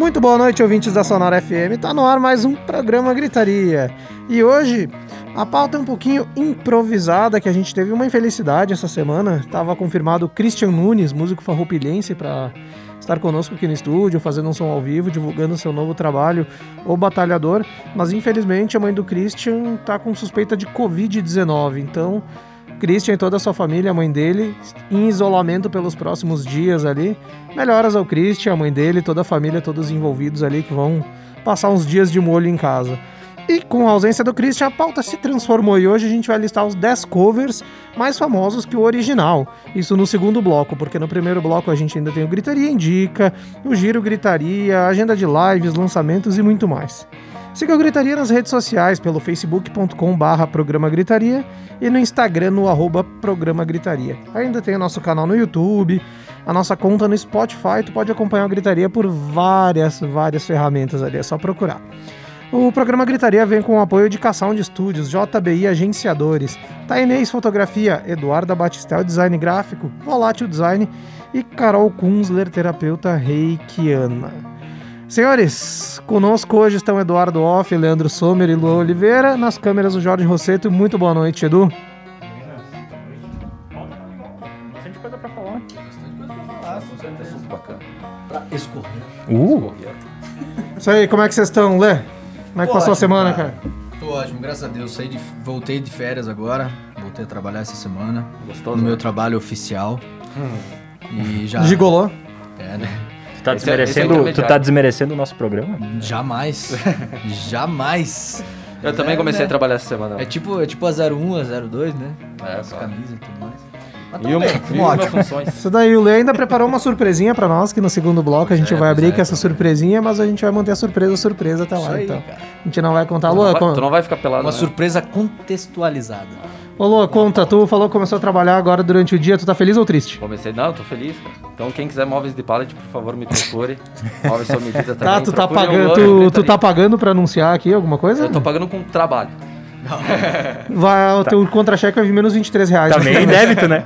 Muito boa noite, ouvintes da Sonora FM. Tá no ar mais um programa Gritaria. E hoje a pauta é um pouquinho improvisada, que a gente teve uma infelicidade essa semana. Tava confirmado Christian Nunes, músico farroupilhense, para estar conosco aqui no estúdio, fazendo um som ao vivo, divulgando seu novo trabalho, O Batalhador. Mas infelizmente a mãe do Christian tá com suspeita de Covid-19. Então, Christian e toda a sua família, a mãe dele, em isolamento pelos próximos dias ali. Melhoras ao Christian, a mãe dele, toda a família, todos envolvidos ali que vão passar uns dias de molho em casa. E com a ausência do Christian, a pauta se transformou e hoje a gente vai listar os 10 covers mais famosos que o original. Isso no segundo bloco, porque no primeiro bloco a gente ainda tem o Gritaria Indica, o Giro Gritaria, agenda de lives, lançamentos e muito mais. Siga o Gritaria nas redes sociais pelo facebook.com barra programa Gritaria e no Instagram no arroba programa Gritaria. Ainda tem o nosso canal no YouTube, a nossa conta no Spotify, tu pode acompanhar a Gritaria por várias, várias ferramentas ali, é só procurar. O programa Gritaria vem com o apoio de Cação de Estúdios, JBI Agenciadores, Tainês Fotografia, Eduarda Batistel Design Gráfico, Volátil Design e Carol Kunzler, terapeuta reikiana. Senhores, conosco hoje estão Eduardo Off, Leandro Sommer e Luan Oliveira. Nas câmeras o Jorge Rosseto. Muito boa noite, Edu. Bastante coisa pra falar. Pra escorrer. Uh! Isso aí, como é que vocês estão, Lê? Como é que Tô passou a ótimo, semana, cara? Tô ótimo, graças a Deus. Saí de, voltei de férias agora. Voltei a trabalhar essa semana. Gostoso, No meu né? trabalho oficial. E já. Gigolô? É, né? Tu tá, Esse é- esse é desmerecendo, tu tá desmerecendo o nosso programa? Jamais. Jamais. Eu também É, comecei né? a trabalhar essa semana. É tipo, é tipo a 01, a 02, né? É, As claro. camisas e tudo mais. Mas E uma, bem, e tamo uma ótimo. funções. Isso daí, o Lê ainda preparou uma surpresinha pra nós, que no segundo bloco a gente é, vai abrir é, com essa é. surpresinha, mas a gente vai manter a surpresa surpresa até lá, Isso aí, então. cara. A gente não vai contar. Tu Lua, não, vai, con- tu não vai ficar pelado, Uma né? surpresa contextualizada. Ô, Lua, conta, tu falou que começou a trabalhar agora durante o dia, tu tá feliz ou triste? Comecei, não, eu tô feliz, cara. Então quem quiser móveis de pallet, por favor, me procure. móveis são medida também. Tá, tu tá, pagando, tu, tu Gritaria. tá pagando pra anunciar aqui alguma coisa? Eu tô pagando com trabalho. Vai, o teu contra-cheque vai vir menos 23 reais. Também em débito, né?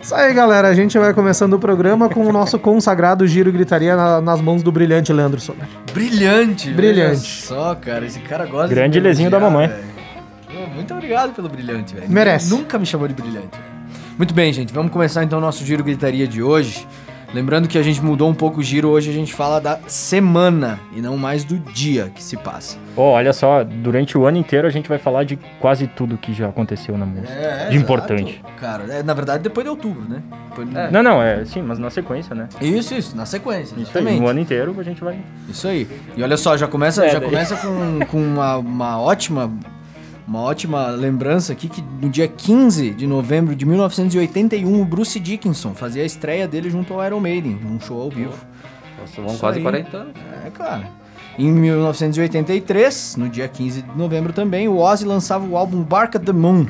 Isso aí, galera. A gente vai começando o programa com o nosso consagrado Giro Gritaria na- nas mãos do brilhante Leandro Sommer. Brilhante, Brilhante. olha Só, cara, esse cara gosta Grande de me lezinho da elogiar, mamãe. velho. Muito obrigado pelo brilhante, velho. Merece. Nunca me chamou de brilhante. velho. Muito bem, gente. Vamos começar então o nosso giro gritaria de hoje. Lembrando que a gente mudou um pouco o giro, hoje a gente fala da semana e não mais do dia que se passa. Pô, olha só, durante o ano inteiro a gente vai falar de quase tudo que já aconteceu na música. de exato. importante. Cara, é, na verdade depois de outubro, né? Depois de- Não, não, é sim, mas na sequência, né? Isso, isso, na sequência, Isso aí, exatamente. no ano inteiro a gente vai. Isso aí. E olha só, já começa, É, já daí. começa com, com uma, uma ótima uma ótima lembrança aqui que no dia 15 de novembro de 1981 o Bruce Dickinson fazia a estreia dele junto ao Iron Maiden, num show ao vivo. Nossa, vão quase aí. 40 anos. É, cara. Em 1983, no dia 15 de novembro também, o Ozzy lançava o álbum Bark at the Moon.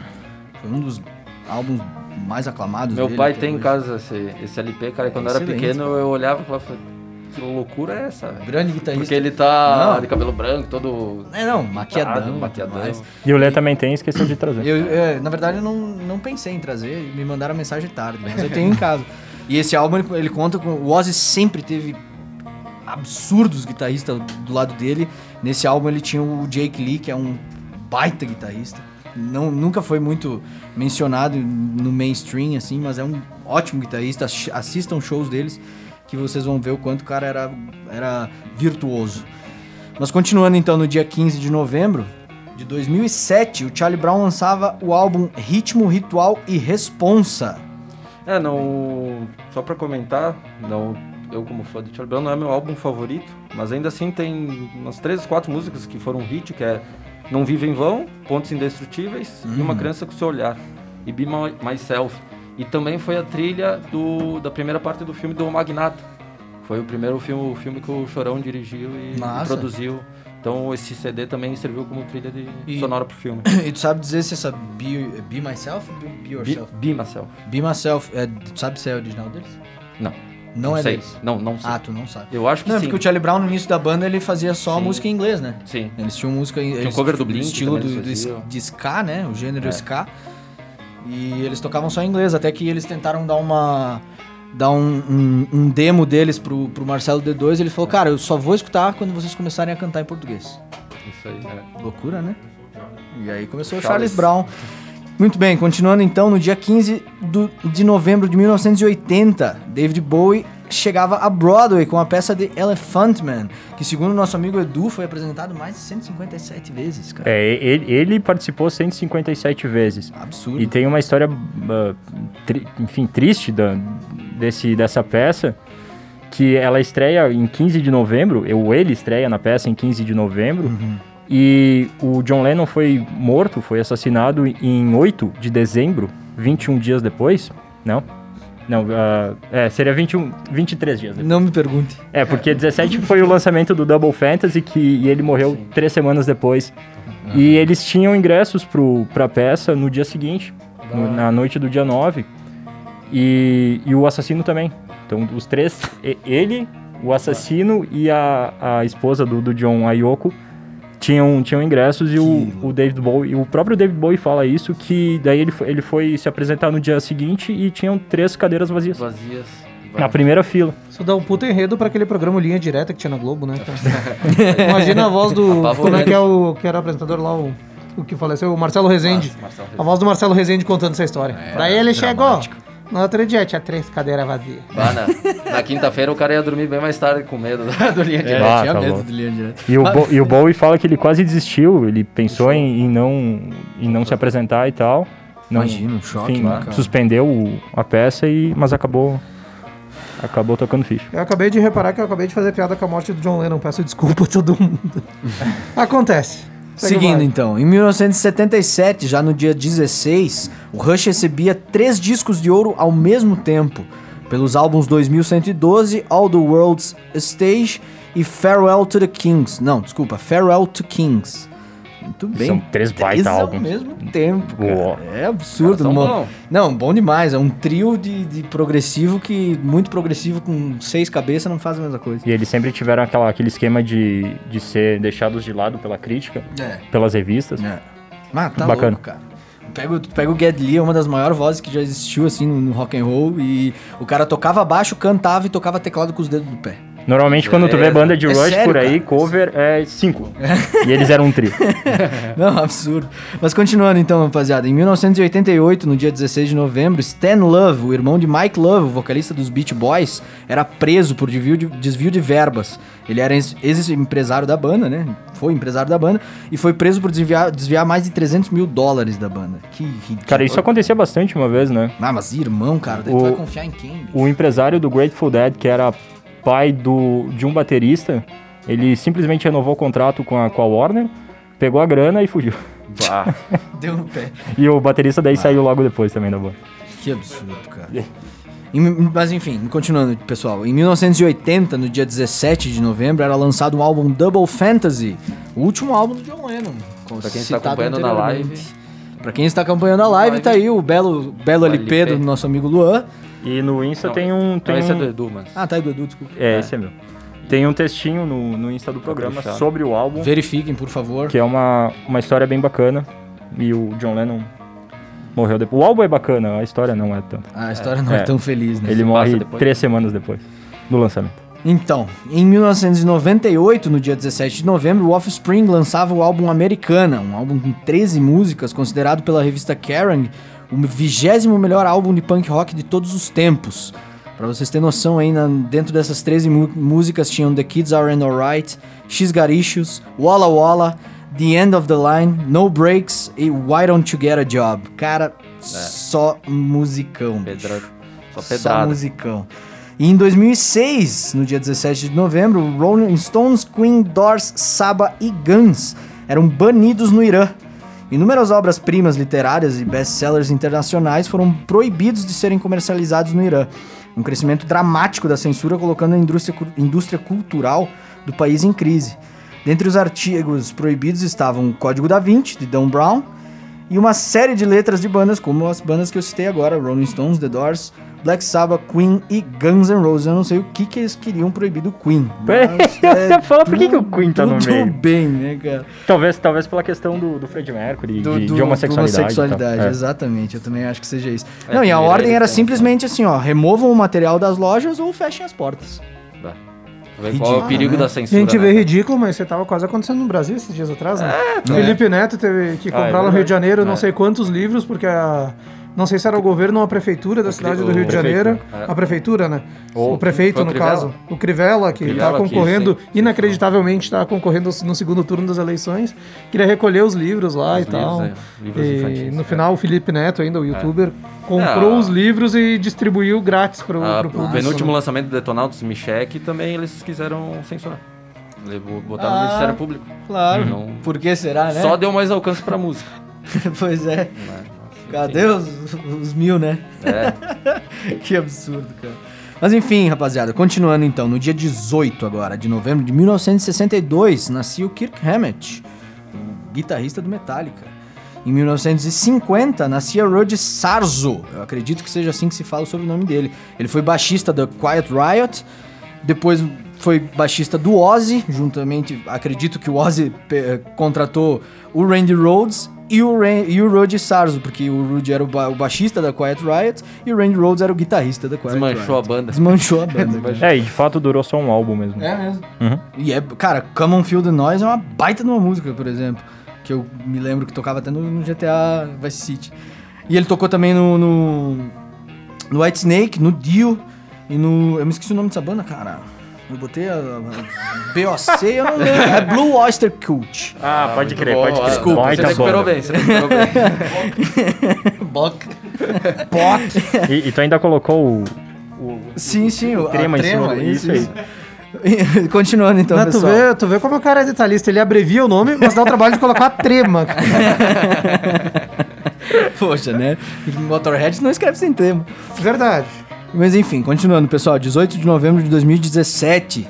Foi um dos álbuns mais aclamados Meu dele pai tem em hoje. casa esse, esse LP, cara, e quando eu era pequeno eu olhava e falava, que loucura é essa? Grande guitarrista. Porque ele tá Não. de cabelo branco, todo... É, não, maquiadão. maquiadão. tudo mais. E o Lê também tem, esqueceu de trazer. Eu, é, na verdade, eu não, não pensei em trazer, me mandaram a mensagem tarde, mas eu tenho em casa. E esse álbum, ele, ele conta com... O Ozzy sempre teve absurdos guitarristas do lado dele. Nesse álbum ele tinha o Jake Lee, que é um baita guitarrista. Não, nunca foi muito mencionado no mainstream, assim, mas é um ótimo guitarrista. Assi- Assistam shows deles, que vocês vão ver o quanto o cara era, era virtuoso. Mas continuando então no dia 15 de novembro de 2007, o Charlie Brown lançava o álbum Ritmo, Ritual e Responsa. É, não. Só pra comentar, não. Eu, como fã de Charlie Brown, não é meu álbum favorito, mas ainda assim tem umas três, quatro músicas que foram hit, que é Não Vive em Vão, Pontos Indestrutíveis e Uma Criança com Seu Olhar, e Be My- Myself. E também foi a trilha do, da primeira parte do filme do Magnata. Foi o primeiro filme, o filme que o Chorão dirigiu e, Massa. produziu. Então esse CD também serviu como trilha de E- sonora pro filme. E tu sabe dizer se essa Be, be Myself ou Be, be Be, Yourself? Be Myself. Be, Myself, é, tu sabe se é original deles? Não. Não, é sei. deles. Não, não sei. Ah, tu não sabe. Eu acho que Não, é sim. porque o Charlie Brown no início da banda ele fazia só Sim. música em inglês, né? Sim. Eles tinham música Tinha um cover do Blink estilo do, do- de ska, né? O gênero É. ska. E eles tocavam só em inglês, até que eles tentaram dar uma dar um, um, um demo deles pro, pro Marcelo D2 e ele falou, cara, eu só vou escutar quando vocês começarem a cantar em português. Isso aí, é. Loucura, né? E aí começou o Charles. Charles Brown. Muito bem, continuando então, no dia 15 do- de novembro de 1980, David Bowie chegava a Broadway com a peça de Elephant Man, que segundo nosso amigo Edu foi apresentado mais de 157 vezes, cara. É, ele, ele participou 157 vezes. Absurdo. E tem uma história, ah, tri- enfim, triste da, desse, dessa peça, que ela estreia em 15 de novembro, ou ele estreia na peça em 15 de novembro, Uhum. e o John Lennon foi morto, foi assassinado em 8 de dezembro, 21 dias depois, não? Não, ah, é, seria 21, 23 dias depois. Não me pergunte. É, porque 17 foi o lançamento do Double Fantasy que, e ele morreu três semanas depois. E eles tinham ingressos pro, pra peça no dia seguinte, no- na noite do dia 9. E, e o assassino também. Então, os três, ele, o assassino e a, a esposa do, do John, a Yoko, tinham, tinham ingressos e o, o David Bowie, o próprio David Bowie fala isso, que daí ele foi, ele foi se apresentar no dia seguinte e tinham três cadeiras vazias. Vazias. Na primeira fila. Isso dá um puto enredo pra aquele programa Linha Direta que tinha na Globo, né? Imagina a voz do. Como é que é o que era o apresentador lá, o, o que faleceu? O Marcelo Rezende. Nossa, Marcelo A voz do Marcelo Rezende contando essa história. Daí ele dramático. chegou. No outro dia tinha três cadeiras vazias. Ah, na, na quinta-feira o cara ia dormir bem mais tarde com medo do linha de É, Ah, tinha tá medo bom. do linha direta. E o, Bo- e o Bowie fala que ele quase desistiu, ele pensou em, em não, em não se apresentar e tal. Não, Imagina, um choque, enfim, né, cara? suspendeu o- a peça, e, mas acabou acabou tocando ficha. Eu acabei de reparar que eu acabei de fazer piada com a morte do John Lennon. Peço desculpa a todo mundo. Acontece. O Seguindo então, em 1977, já no dia 16, o Rush recebia três discos de ouro ao mesmo tempo, pelos álbuns 2112, All the World's Stage e Farewell to the Kings. Não, desculpa, Farewell to Kings. Muito bem. São três baita ao álbuns. mesmo tempo. É absurdo. Cara, bom. Não, bom demais. É um trio de, de progressivo que, muito progressivo, com seis cabeças, não faz a mesma coisa. E eles sempre tiveram aquela, aquele esquema de, de ser deixados de lado pela crítica, É. pelas revistas. É. Mas tá Bacana. louco, cara. Pega, pega o Geddy Lee, é uma das maiores vozes que já existiu, assim, no, no rock and roll. E o cara tocava baixo, cantava e tocava teclado com os dedos do pé. Normalmente, quando tu vê Beleza. banda de É Rush sério, por aí, cara? cover é cinco. e eles eram um trio. Não, absurdo. Mas continuando então, rapaziada. Em 1988, no dia 16 de novembro, Stan Love, o irmão de Mike Love, o vocalista dos Beach Boys, era preso por desvio de, desvio de verbas. Ele era ex- ex-empresário da banda, né? Foi empresário da banda. E foi preso por desviar, desviar mais de 300 mil dólares da banda. Que ridículo. Cara, isso acontecia bastante uma vez, né? Ah, mas irmão, cara, daí O- tu vai confiar em quem? bicho? o empresário do Grateful Dead, que era pai do, de um baterista, ele simplesmente renovou o contrato com a, com a Warner, pegou a grana e fugiu. Bah. Deu no pé. E o baterista daí saiu logo depois também da banda. Que absurdo, cara. Mas enfim, continuando, pessoal. Em 1980, no dia 17 de novembro, era lançado o álbum Double Fantasy, o último álbum do John Lennon. Pra quem está acompanhando na live. Pra quem está acompanhando a live, Live. tá aí o belo, belo O LP, LP. do nosso amigo Luan. E no Insta Não, tem um. Tem Então esse é um- do Edu, mas. Ah, tá aí do Edu, desculpa. É, esse é meu. Tem um textinho no, no Insta do programa sobre o álbum, Verifiquem, por favor. que é uma, uma história bem bacana. E o John Lennon morreu depois. O álbum é bacana, a história não é tanto. Ah, a história não é, É. tão feliz, né? Ele morre depois. três semanas depois do lançamento. Então, em 1998, no dia 17 de novembro, o Offspring lançava o álbum Americana, um álbum com 13 músicas, considerado pela revista Kerrang o vigésimo melhor álbum de punk rock de todos os tempos. Pra vocês terem noção aí, na- dentro dessas 13 mu- músicas tinham The Kids Are And Alright, She's Got Issues, Walla Walla, The End of the Line, No Breaks e Why Don't You Get a Job. Cara, só musicão. Pedra... Só Só pedrada. musicão. E em 2006, no dia 17 de novembro, Rolling Stones, Queen, Doors, Saba e Guns eram banidos no Irã. Inúmeras obras-primas literárias e best-sellers internacionais foram proibidos de serem comercializados no Irã. um crescimento dramático da censura, colocando a indústria, indústria cultural do país em crise. Dentre os artigos proibidos estavam o Código da Vinci, de Dan Brown, e uma série de letras de bandas, como as bandas que eu citei agora, Rolling Stones, The Doors, Black Sabbath, Queen e Guns N' Roses. Eu não sei o que, que eles queriam proibir do Queen. mas Eu é falar, por que que o tudo- Queen tá no tudo meio? bem, né, cara? Talvez, talvez pela questão do, do Fred Mercury, do, de, do- de homossexualidade. do homossexualidade. É. exatamente. Eu também acho que seja isso. É, não, e a primeiro ordem era têm, simplesmente assim, ó, removam o material das lojas ou fechem as portas. Dá. Qual é o perigo né? da A censura? gente vê né? ridículo, mas você tava quase acontecendo no Brasil esses dias atrás, né? tá. Felipe Neto teve que Ah, comprar é lá no Rio de Janeiro não É. sei quantos livros, porque a. Não sei se era o governo ou a prefeitura da O cidade do Rio o de Janeiro. né? É. A prefeitura, né? O prefeito, o no caso. O Crivella, que tá que concorrendo, inacreditavelmente está concorrendo no segundo turno das eleições. Queria recolher os livros lá Os e tal. é, livros e infantis, no é. final, o Felipe Neto, ainda, o youtuber, comprou É. os livros e distribuiu grátis pro, Ah, o público. penúltimo né? lançamento do Detonautas Michek também eles quiseram censurar. Levou- Botaram Ah, no Ministério Público. Claro. Não- Por que será, né? Só deu mais alcance pra música. pois é. né? Cadê os, os mil, né? É. que absurdo, cara. Mas enfim, rapaziada, continuando então, no dia 18 agora de novembro de 1962, nascia o Kirk Hammett, o guitarrista do Metallica. Em 1950, nascia Rod Sarzo, eu acredito que seja assim que se fala sobre o nome dele. Ele foi baixista da Quiet Riot, depois foi baixista do Ozzy, juntamente, acredito que o Ozzy contratou o Randy Rhoads e o, Ran e o Rod Sarzo, porque o Rudy era o, ba- o baixista da Quiet Riot e o Randy Rhoads era o guitarrista da Quiet Desmanchou a Riot. banda. Desmanchou a banda. É, e de fato durou só um álbum mesmo. É mesmo. Uhum. E é, cara, Come On Feel the Noise é uma baita de uma música, por exemplo. Que eu me lembro que tocava até no, no GTA Vice City. E ele tocou também no, no, no White Snake, no Dio e no. Eu me esqueci o nome dessa banda, cara. Eu botei a, a BOC, eu não lembro. É Blue Oyster Cult. Ah, pode muito crer, bom. pode crer. Desculpa, Baita você recuperou banda. bem, você recuperou bem. Bock. E, e tu ainda colocou o, o Sim, sim, o a trema em cima trema, do- isso aí. Continuando então, Não, tu, pessoal. vê, tu vê como o cara é detalhista, ele abrevia o nome, mas dá o trabalho de colocar a trema. Poxa, né? Motorhead não escreve sem tema. Verdade. Mas enfim, continuando, pessoal. 18 de novembro de 2017,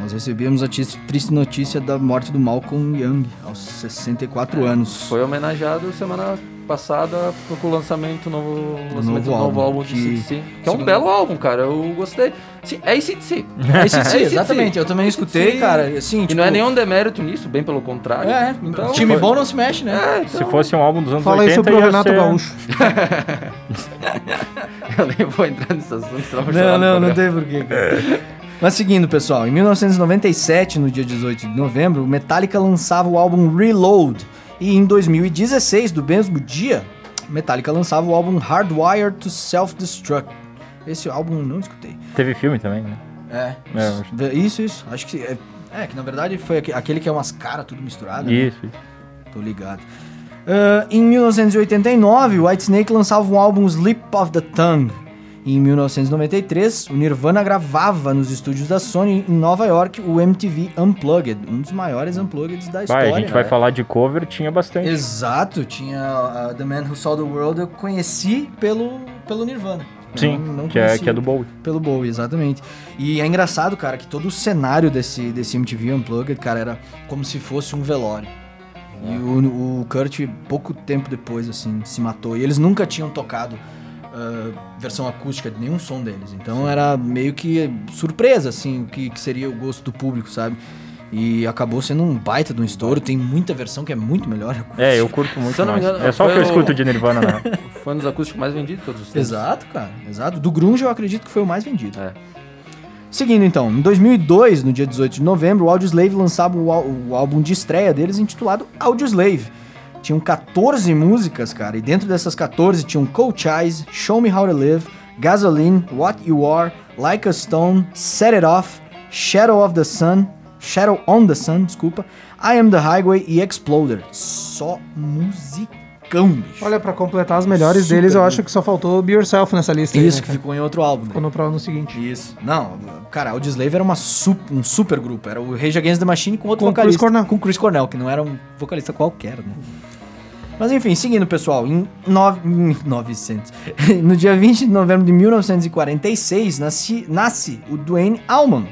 nós recebemos a triste notícia da morte do Malcolm Young, aos 64 anos. Foi homenageado semana passada com o lançamento novo, lançamento do novo novo álbum, álbum de CDC. Que é um belo álbum, cara. Eu gostei. Sim, é ACDC. Esse sim, É exatamente. Eu também escutei, Sim. cara. Assim, E tipo, não é nenhum demérito nisso, bem pelo contrário. É, então, time foi- bom não se mexe, né? É, então, Se fosse um álbum dos anos Fala 80, isso pro ia Renato ser... Gaúcho. eu nem vou entrar nesse assunto, Não, não, não tem porquê. cara. Mas seguindo, pessoal, em 1997, no dia 18 de novembro, o Metallica lançava o álbum Reload. E em 2016, do mesmo dia, Metallica lançava o álbum Hardwired to Self-Destruct. Esse álbum eu não escutei. Teve filme também, né? É. É, Isso, isso. Acho que. É, é, que na verdade foi aque- aquele que é umas caras tudo misturado. né? Isso, isso. Tô ligado. Ah, em 1989, o Whitesnake lançava o álbum Slip of the Tongue. Em 1993, o Nirvana gravava nos estúdios da Sony em Nova York o MTV Unplugged, um dos maiores unpluggeds da Vai, história. a gente vai né? falar de cover, tinha bastante. Exato, tinha ah, The Man Who Saw the World, eu conheci pelo, pelo Nirvana. Sim, Não- não que, é, que é do Bowie. Pelo Bowie, exatamente. E é engraçado, cara, que todo o cenário desse, desse MTV Unplugged, cara, era como se fosse um velório. E o, o Kurt, pouco tempo depois, assim, se matou. E eles nunca tinham tocado ah, versão acústica de nenhum som deles. Então era meio que surpresa, assim, o que, que seria o gosto do público, sabe? E acabou sendo um baita de um estouro. Tem muita versão que é muito melhor acústica. É, eu curto muito eu engano, é só o que eu escuto de Nirvana, né? Foi um dos acústicos mais vendidos de todos os tempos. Exato, cara. Exato. Do Grunge eu acredito que foi o mais vendido. É. Seguindo então, em 2002, no dia 18 de novembro, o Audioslave lançava o, o álbum de estreia deles intitulado Audioslave. Tinham 14 músicas, cara, e dentro dessas 14 tinham Coach Eyes, Show Me How to Live, Gasoline, What You Are, Like a Stone, Set It Off, Shadow of the Sun, Shadow on the Sun, desculpa, I Am the Highway e Exploder. Só musicão, bicho. Olha, pra completar as melhores Super deles, eu acho que só faltou Be Yourself nessa lista. aí, Isso, né, que cara? ficou em outro álbum. né? Ficou no, pro- no seguinte. Isso. Não, cara, o Audioslave era uma sup- um super grupo. Era o Rage Against the Machine com outro Com vocalista. Chris Cornell. Com Chris Cornell, que não era um vocalista qualquer, né? Mas enfim, seguindo, pessoal, em, nove, em 900. no dia 20 de novembro de 1946, nasce, nasce o Dwayne Allman.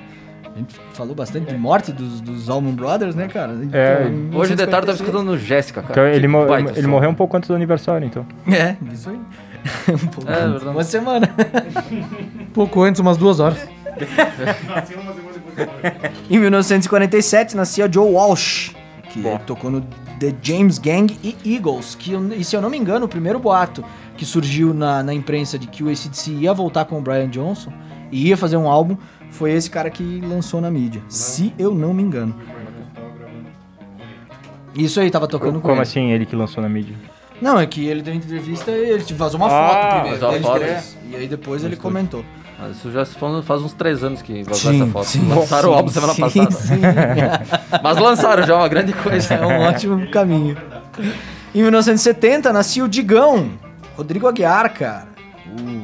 A gente falou bastante de morte dos, dos Allman Brothers, né, cara? Então, É, Hoje de tarde eu tava 1946 escutando Jéssica, cara. Então, ele, mo- baita ele morreu um pouco antes do aniversário, então. É, isso aí. um pouco É, antes, verdade. uma semana. Pouco antes, umas duas horas. Em 1947 nascia Joe Walsh, que tocou no The James Gang e Eagles, que, e se eu não me engano, o primeiro boato que surgiu na, na imprensa de que o ACDC ia voltar com o Brian Johnson e ia fazer um álbum, foi esse cara que lançou na mídia. Se eu não me engano. Isso aí, tava tocando com Como ele. assim, ele que lançou na mídia? Não, é que ele deu entrevista e ele vazou uma Ah, foto primeiro. vazou foto. dois. E aí depois ele comentou. Mas isso já se faz faz uns três anos que vazou Sim, essa foto. sim, lançaram sim, o álbum semana sim, passada. sim. Mas lançaram já, é uma grande coisa. É um ótimo caminho. Em 1970 nascia o Digão, Rodrigo Aguiar, cara.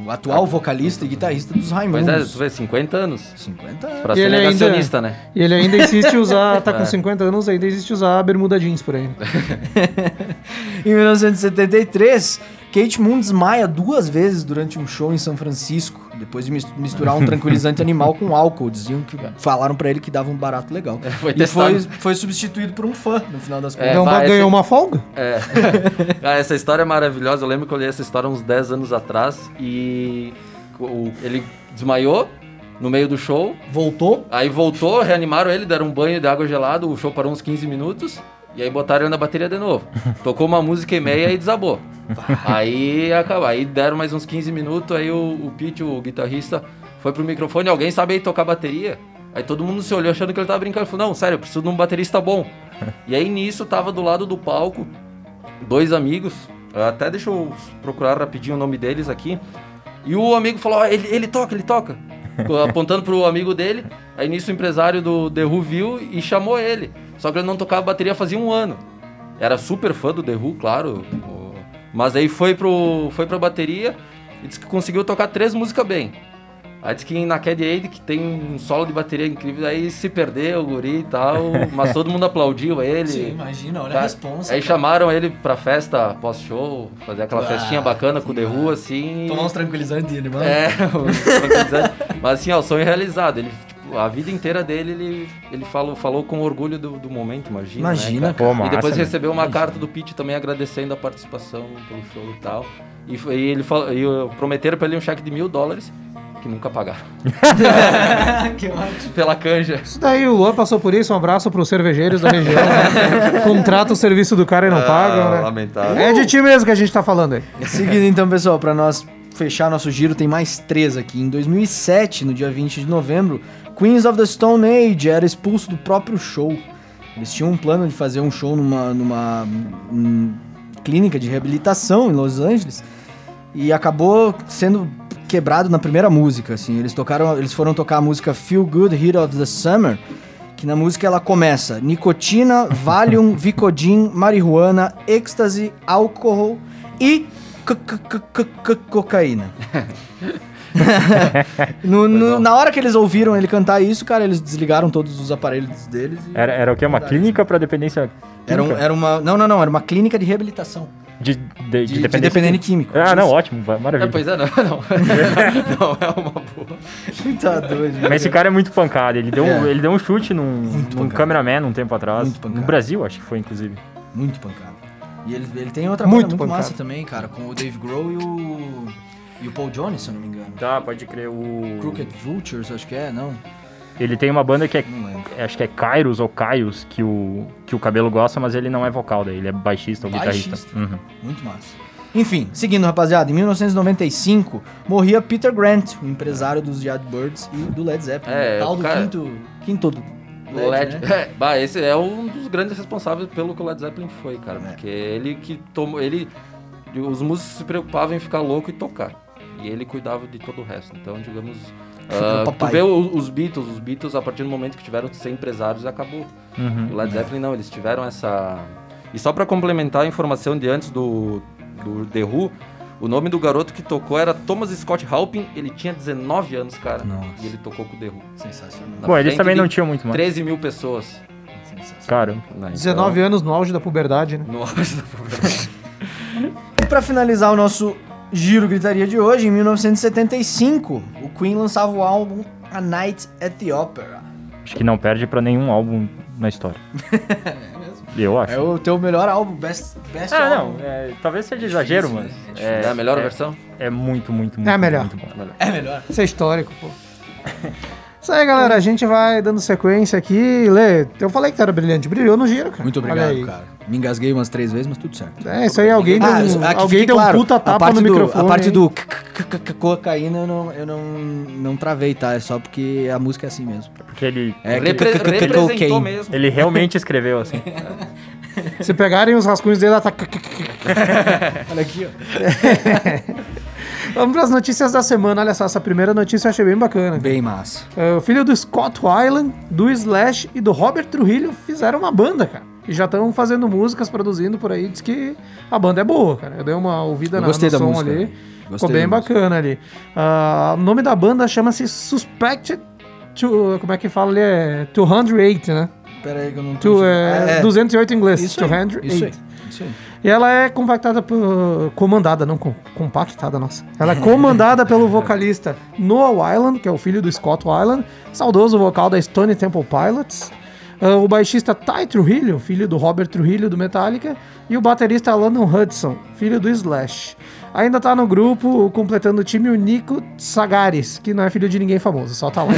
O atual vocalista e guitarrista dos Pois é, Raimundos. tu vê, 50 anos. 50 anos. Pra E ser ele ainda- negacionista, né? E ele ainda insiste em usar, tá com É. 50 anos, ainda insiste em usar a bermuda jeans por aí. Em 1973, Kate Moon desmaia duas vezes durante um show em São Francisco, depois de mis- misturar um tranquilizante animal com álcool. Diziam que falaram pra ele que dava um barato legal. Foi e foi, foi substituído por um fã, no final das É, contas. Então bah, esse- ganhou uma folga? É. Ah, essa história é maravilhosa. Eu lembro que eu li essa história uns 10 anos atrás e o- ele desmaiou no meio do show. Voltou. Aí voltou, reanimaram ele, deram um banho de água gelada, o show parou uns 15 minutos. E aí botaram ele na bateria de novo. Tocou uma música e meia e desabou. Aí acabou. Aí deram mais uns 15 minutos, aí o, o Pete, o guitarrista, foi pro microfone, alguém sabe aí tocar bateria? Aí todo mundo se olhou achando que ele tava brincando. Ele falou, não, sério, eu preciso de um baterista bom. E aí nisso tava do lado do palco dois amigos. Até deixa eu procurar rapidinho o nome deles aqui. E o amigo falou, ele, ele toca, ele toca. Apontando pro amigo dele. Aí nisso o empresário do The Who viu e chamou ele. Só que ele não tocava bateria fazia um ano. Era super fã do The Who, claro. Mas aí foi, pro, foi pra bateria e disse que conseguiu tocar três músicas bem. Aí disse que na Cad Aid, que tem um solo de bateria incrível, aí se perdeu o guri e tal, mas todo mundo aplaudiu ele. Sim, imagina, olha Tá. a responsa. Aí cara. chamaram ele pra festa pós-show, fazer aquela Ah, festinha bacana com o The Who, assim. Tomar uns tranquilizantes de animal. É, os tranquilizantes. mas assim, ó, o sonho realizado. Ele, tipo, a vida inteira dele, ele, ele falou, falou com orgulho do, do momento, imagina. Imagina, né, Pô, E massa, depois né? recebeu uma carta do Pete também agradecendo a participação pelo show e tal. E, e ele falou, e uh, prometeram pra ele um cheque de mil dólares, que nunca pagaram. que ótimo. Pela canja. Isso daí, o Luan passou por isso. Um abraço pros cervejeiros da região. né? Contrata o serviço do cara e não pagam, né? Ah, Lamentável. É de ti mesmo que a gente tá falando aí. Seguindo então, pessoal, pra nós fechar nosso giro, tem mais três aqui. Em 2007, no dia 20 de novembro, Queens of the Stone Age era expulso do próprio show. Eles tinham um plano de fazer um show numa, numa hum, clínica de reabilitação em Los Angeles e acabou sendo quebrado na primeira música, assim. Eles tocaram, eles foram tocar a música Feel Good Heat of the Summer, que na música ela começa nicotina, Valium, Vicodin, marihuana, êxtase, álcool e cocaína. No- no- na hora que eles ouviram ele cantar isso, cara, eles desligaram todos os aparelhos deles. e- Era, era o quê? Uma clínica pra dependência Era, um- química? era uma. Não, não, não, era uma clínica de reabilitação. de, de, de, De, de dependência dependente químico. Ah, não, ótimo, va- É, maravilha. pois é, não, não. não é uma boa. Tá doido. Mas esse cara é muito pancada. Ele deu, um- É. ele deu um chute num, Muito num pancada. cameraman um tempo atrás. No Brasil, acho que foi, inclusive. Muito pancado. E ele, ele tem outra Muito muito massa também, cara, com o Dave Grohl e o. E o Paul Jones, se eu não me engano. Tá, pode crer. O... Crooked Vultures, acho que é, não? Ele tem uma banda que é. Lembro. Acho que é Kairos ou Caios que o, que o cabelo gosta, mas ele não é vocal daí, ele é baixista ou guitarrista. Baixista. Uhum. Muito massa. Enfim, seguindo, rapaziada, em 1995 morria Peter Grant, o empresário dos Yardbirds e do Led Zeppelin. É, tal do cara- quinto. Quinto do Led, Led, né? é, bah, esse é um dos grandes responsáveis pelo que o Led Zeppelin foi, cara. É. Porque ele que tomou. Ele. Os músicos se preocupavam em ficar louco e tocar. E ele cuidava de todo o resto. Então, digamos. ah, tu vê os Beatles, os Beatles, a partir do momento que tiveram que ser empresários, acabou. Uhum. O Led Zeppelin não, eles tiveram essa. E só pra complementar a informação de antes do, do The Who, o nome do garoto que tocou era Thomas Scott Halpin, ele tinha 19 anos, cara. Nossa. E ele tocou com o The Who. Sensacional. Na Bom, eles também não tinham muito mais. 13 mil pessoas. Sensacional. Caramba. né? Então, 19 anos no auge da puberdade, né? No auge da pobreza. pra finalizar o nosso giro gritaria de hoje, em 1975, o Queen lançava o álbum A Night at the Opera. Acho que não perde pra nenhum álbum na história. Eu acho. É o teu melhor álbum, best, best Ah, álbum. não. é, talvez seja exagero, mas. É, a melhor é, versão? É muito, muito, muito. É a melhor. muito bom. É melhor. Isso é histórico, pô. Isso aí, galera. A gente vai dando sequência aqui. Lê, eu falei que tu era brilhante. Brilhou no giro, cara. Muito obrigado, cara. Me engasguei umas três vezes, mas tudo certo. É, isso aí. Alguém deu, Ah, um, aqui alguém deu claro, um puta tapa no do, microfone. A parte hein? do cocaína eu não, eu não, não travei, tá? É só porque a música é assim mesmo. Porque ele. É representou mesmo. Ele realmente escreveu assim. Se pegarem os rascunhos dele, ela tá... Olha aqui, ó. Vamos para as notícias da semana. Olha só, essa primeira notícia eu achei bem bacana. Bem massa. É, o filho do Scott Weiland, do Slash e do Robert Trujillo fizeram uma banda, cara. E já estão fazendo músicas, produzindo por aí. Diz que a banda é boa, cara. Eu dei uma ouvida na, gostei no da som música. ali. Gostei Ficou bem bacana ali. Ah, o nome da banda chama-se Suspected to, Como é que fala ali? É 208, né? Pera aí que eu não tô... É, É, 208 em inglês. Isso aí, 208. isso aí. Isso aí. E ela é compactada por. comandada, não com, compactada, nossa. Ela é comandada pelo vocalista Noah Wyland, que é o filho do Scott Wyland, saudoso vocal da Stone Temple Pilots. Ah, o baixista Ty Trujillo, filho do Robert Trujillo do Metallica, e o baterista Landon Hudson, filho do Slash. Ainda tá no grupo, completando o time, o Nico Sagares, que não é filho de ninguém famoso, só tá lá.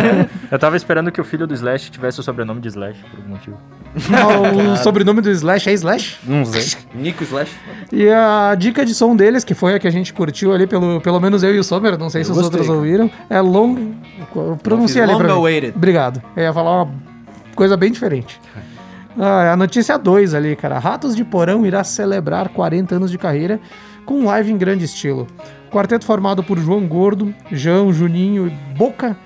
Eu tava esperando que o filho do Slash tivesse o sobrenome de Slash, por algum motivo. o sobrenome do Slash é Slash? Não sei. Nico Slash. E a dica de som deles, que foi a que a gente curtiu ali, pelo, pelo menos eu e o Sommer, não sei se os gostei, outros cara. ouviram, é Long. Pronuncia ali Long pra mim. Awaited. Obrigado. Eu ia falar uma coisa bem diferente. Ah, a notícia 2 ali, cara. Ratos de Porão irá celebrar 40 anos de carreira com um live em grande estilo. Quarteto formado por João Gordo, João, Juninho e Boca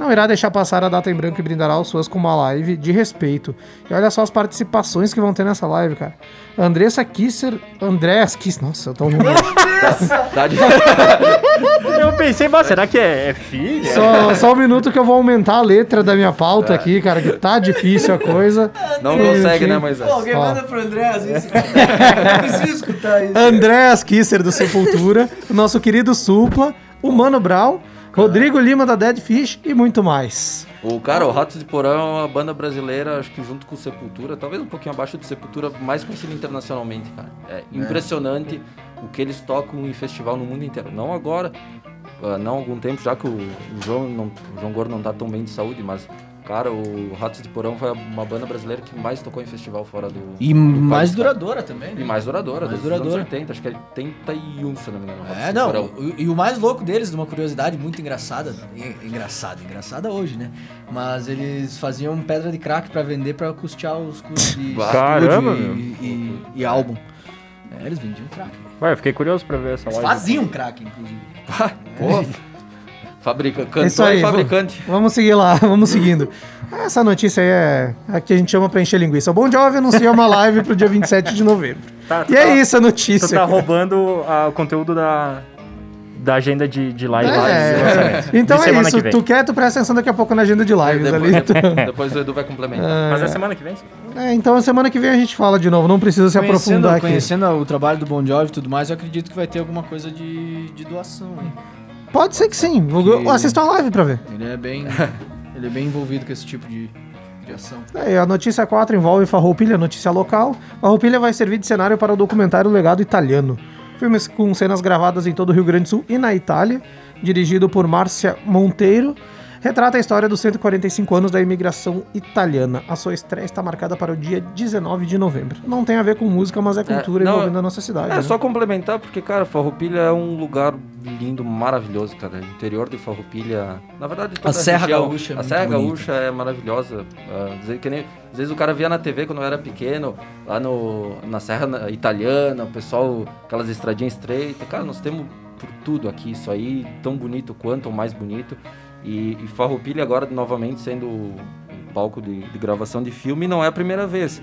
não irá deixar passar a data em branco e brindará os fãs com uma live de respeito. E olha só as participações que vão ter nessa live, cara. Andressa Kisser, Andréas Kisser, nossa, eu tô ruim. Tá de... Eu pensei, mas será que é, é filha? só, só um minuto que eu vou aumentar a letra da minha pauta aqui, cara, que tá difícil a coisa. Não Um consegue, né. Moisés? Pô, alguém Ó. manda pro André, às vezes. Eu preciso escutar isso. Andréas Kisser do Sepultura, o nosso querido Supla, o Mano Brown, Rodrigo Lima da Dead Fish e muito mais. O cara, o Ratos de Porão é uma banda brasileira, acho que junto com Sepultura, talvez um pouquinho abaixo do Sepultura, mais conhecida internacionalmente, cara. É impressionante o que eles tocam em festival no mundo inteiro. Não agora, ah, não há algum tempo, já que o, o João, não, o João Gordo não tá tão bem de saúde, mas, cara, o Ratos de Porão foi uma banda brasileira que mais tocou em festival fora do. E do mais país, cara. duradoura também, né? E mais duradoura, Mais desde os anos duradoura. 80, acho que é 81, se eu não me engano. É, não. Porão. o- E o mais louco deles, de uma curiosidade muito engraçada. en- Engraçada, engraçada hoje, né? Mas eles faziam pedra de crack pra vender pra custear os custos de. Caramba, e, e, e álbum. É, eles vendiam crack. Ué, eu fiquei curioso pra ver essa Eles live. faziam crack, inclusive. Pô, fabrica, É isso cantor aí, e fabricante. Vamos seguir lá, vamos seguindo. Essa notícia aí é a que a gente chama pra encher linguiça. O Bom Jovi anuncia uma live pro dia 27 de novembro. Tá, tu E é tá- isso a Tu notícia. tá roubando ah, o conteúdo da, da agenda de, de live. É, lives lançamentos. Então De é semana isso. que vem. Tu quer, tu presta atenção daqui a pouco na agenda de lives ali. Depois, depois o Edu vai complementar. Mas é semana que vem? É, então a semana que vem a gente fala de novo. Não precisa se aprofundar aqui. conhecendo o trabalho do Bon Jovi e tudo mais, eu acredito que vai ter alguma coisa de, de doação, hein? Pode ser que sim. Vou- Que- Assistam a live pra ver. Ele é bem. ele é bem envolvido com esse tipo de. É, a notícia 4 envolve Farroupilha, notícia local. Farroupilha vai servir de cenário para o documentário Legado Italiano. Filmes com cenas gravadas em todo o Rio Grande do Sul e na Itália, dirigido por Márcia Monteiro, retrata a história dos 145 anos da imigração italiana. A sua estreia está marcada para o dia 19 de novembro. Não tem a ver com música, mas é cultura não, envolvendo a nossa cidade. É, né? só complementar, porque, cara, Farroupilha é um lugar lindo, maravilhoso, cara. O interior de Farroupilha, na verdade, toda A Serra região- Gaúcha é A Serra bonita. Gaúcha é maravilhosa. Dizer que nem, às vezes o cara via na TV quando eu era pequeno, lá no, na Serra na- Italiana, o pessoal, aquelas estradinhas estreitas. Cara, nós temos por tudo aqui, isso aí, tão bonito quanto ou mais bonito. E, e Farroupilha agora, novamente, sendo o palco de, de gravação de filme, não é a primeira vez.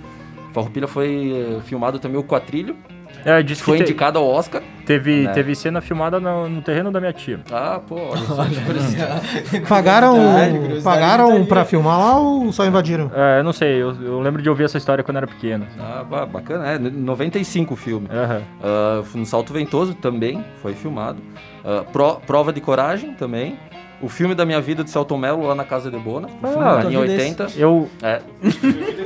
Farroupilha foi eh, filmado também o Quatrilho, É, disse Foi que te- indicado ao Oscar. teve, né? teve cena filmada no, no terreno da minha tia. Ah, pô. Pagaram, curiosidade pagaram pra filmar lá ou só invadiram? É, eu não sei, eu, eu lembro de ouvir essa história quando era pequeno. Ah, ba- bacana, é. 95 o filme. Aham. Ah, no Salto Ventoso também foi filmado. Ah, Pro- Prova de Coragem também. O filme da minha vida de Celton Mello lá na Casa de Bona. O filme Ah, em eu vi 80. Eu, É.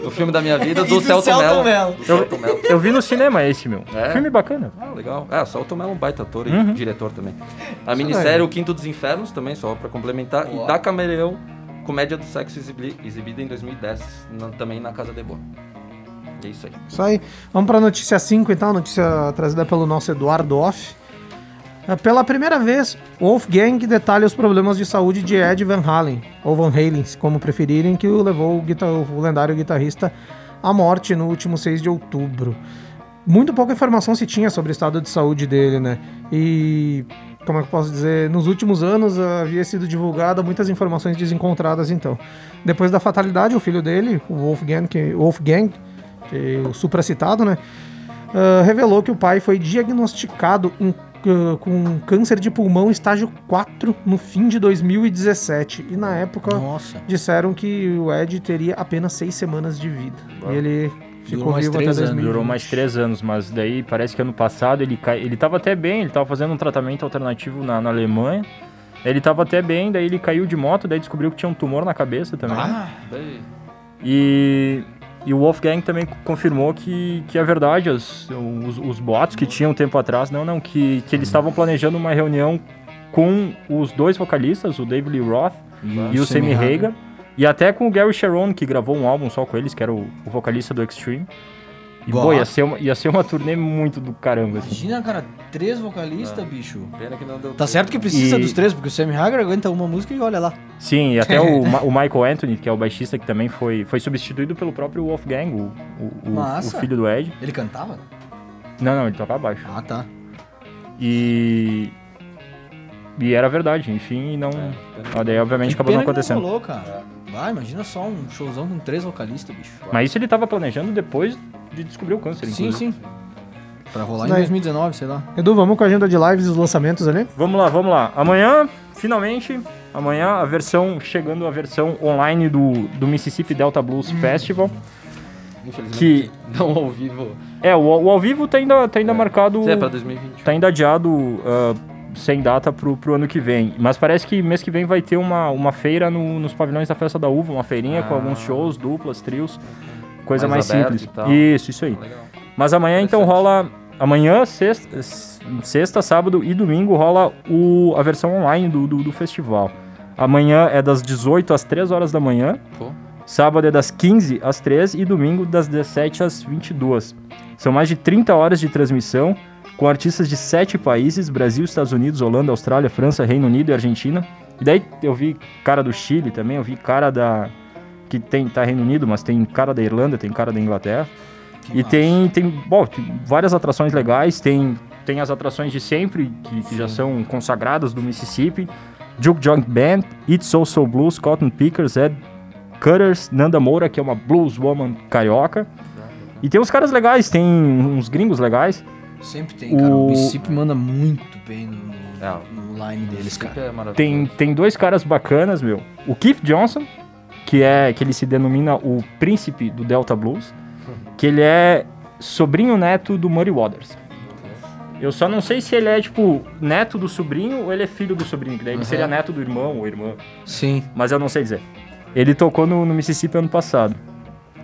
o filme da minha vida do, do Celton Mello. Mello. Do Celton Mello. eu vi no cinema esse, meu. É? Filme bacana. Ah, legal. É, o Celton Mello é um baita ator e Uhum. diretor também. A minissérie O Quinto dos Infernos também, só pra complementar. Ó. E Da Camaleão, Comédia do Sexo exibi- exibida em 2010, na- também na Casa de Bona. É isso aí. Isso aí. Vamos pra notícia 5 então, notícia trazida pelo nosso Eduardo Off. É, Pela primeira vez, Wolfgang detalha os problemas de saúde de Ed Van Halen, ou Van Halen, como preferirem, que o levou o, guitar- o lendário guitarrista à morte no último 6 de outubro. Muito pouca informação se tinha sobre o estado de saúde dele, né? E, como é que eu posso dizer, nos últimos anos havia sido divulgada muitas informações desencontradas, então. Depois da fatalidade, o filho dele, o Wolfgang, que, Wolfgang que o supracitado, né? ah, revelou que o pai foi diagnosticado em, com câncer de pulmão estágio 4 no fim de 2017. E na época Nossa. disseram que o Ed teria apenas seis semanas de vida. E ele ficou Durou mais vivo até três anos. 2020. Durou mais três anos, mas daí parece que ano passado ele cai... ele tava até bem, ele tava fazendo um tratamento alternativo na, na Alemanha. Ele tava até bem, daí ele caiu de moto, daí descobriu que tinha um tumor na cabeça também. Ah, Daí- E, e o Wolfgang também confirmou que, que é verdade, os, os, os boatos que tinham um tempo atrás, não, não, que, que eles estavam planejando uma reunião com os dois vocalistas, o David Lee Roth e o Sammy Hagar, e até com o Gary Sharon, que gravou um álbum só com eles, que era o, o vocalista do Extreme. E, Boa. pô, ia ser, uma, ia ser uma turnê muito do caramba, assim. Imagina, cara, três vocalistas, bicho. Pena que não deu Tá tempo. certo que precisa E- dos três, porque o Sammy Hagar aguenta uma música e olha lá. Sim, e até o, Ma- o Michael Anthony, que é o baixista, que também foi, foi substituído pelo próprio Wolfgang, o, o, o- Massa. o filho do Ed. Ele cantava? Não, não, ele toca baixo. Ah, tá. E. E era verdade, enfim, e não. Ah, daí obviamente acabou não acontecendo. rolou, cara. Vai, imagina só um showzão com três vocalistas, bicho. Mas isso ele tava planejando depois de descobrir o câncer, Sim, inclusive. sim. Pra rolar Daí. em 2019, sei lá. Edu, vamos com a agenda de lives e os lançamentos ali? Vamos lá, vamos lá. Amanhã, finalmente, amanhã a versão, chegando a versão online do, do Mississippi Delta Blues Festival. Infelizmente, Que- não ao vivo. É, o, o ao vivo tá ainda, tá ainda marcado. É, pra 2020. tá ainda adiado ah, sem data pro, pro ano que vem. Mas parece que mês que vem vai ter uma, uma feira no- nos pavilhões da Festa da Uva, uma feirinha com Ah. alguns shows, duplas, trios, coisa Mais mais, simples. e. Isso, isso aí. Legal. Mas amanhã então rola. Amanhã, sexta, sexta, sábado e domingo rola o, a versão online do, do, do festival. Amanhã é das 18 às 3 horas da manhã. Pô. Sábado é das 15 às 3 e domingo das 17 às 22. São mais de 30 horas de transmissão com artistas de sete países: Brasil, Estados Unidos, Holanda, Austrália, França, Reino Unido e Argentina. E daí eu vi cara do Chile também, eu vi cara da que tem tá Reino Unido, mas tem cara da Irlanda, tem cara da Inglaterra. Que E massa. tem, tem, bom, tem várias atrações legais, tem, tem as atrações de sempre, que, que já são consagradas do Mississippi. Duke Joint Band, It's So So Blues, Cotton Pickers, Ed Cutters, Nanda Moura, que é uma blues woman carioca. E tem uns caras legais, tem uns gringos legais. Sempre tem, cara. O O- Mississippi manda muito bem no, no- É, no line deles, cara. É. Tem, tem dois caras bacanas, meu. O Keith Johnson, que é que ele se denomina o príncipe do Delta Blues, que ele é sobrinho neto do Muddy Waters. Eu só não sei se ele é, tipo, neto do sobrinho ou ele é filho do sobrinho, que daí ele Uhum. seria neto do irmão ou irmã, Sim. mas eu não sei dizer. Ele tocou no, no Mississippi ano passado.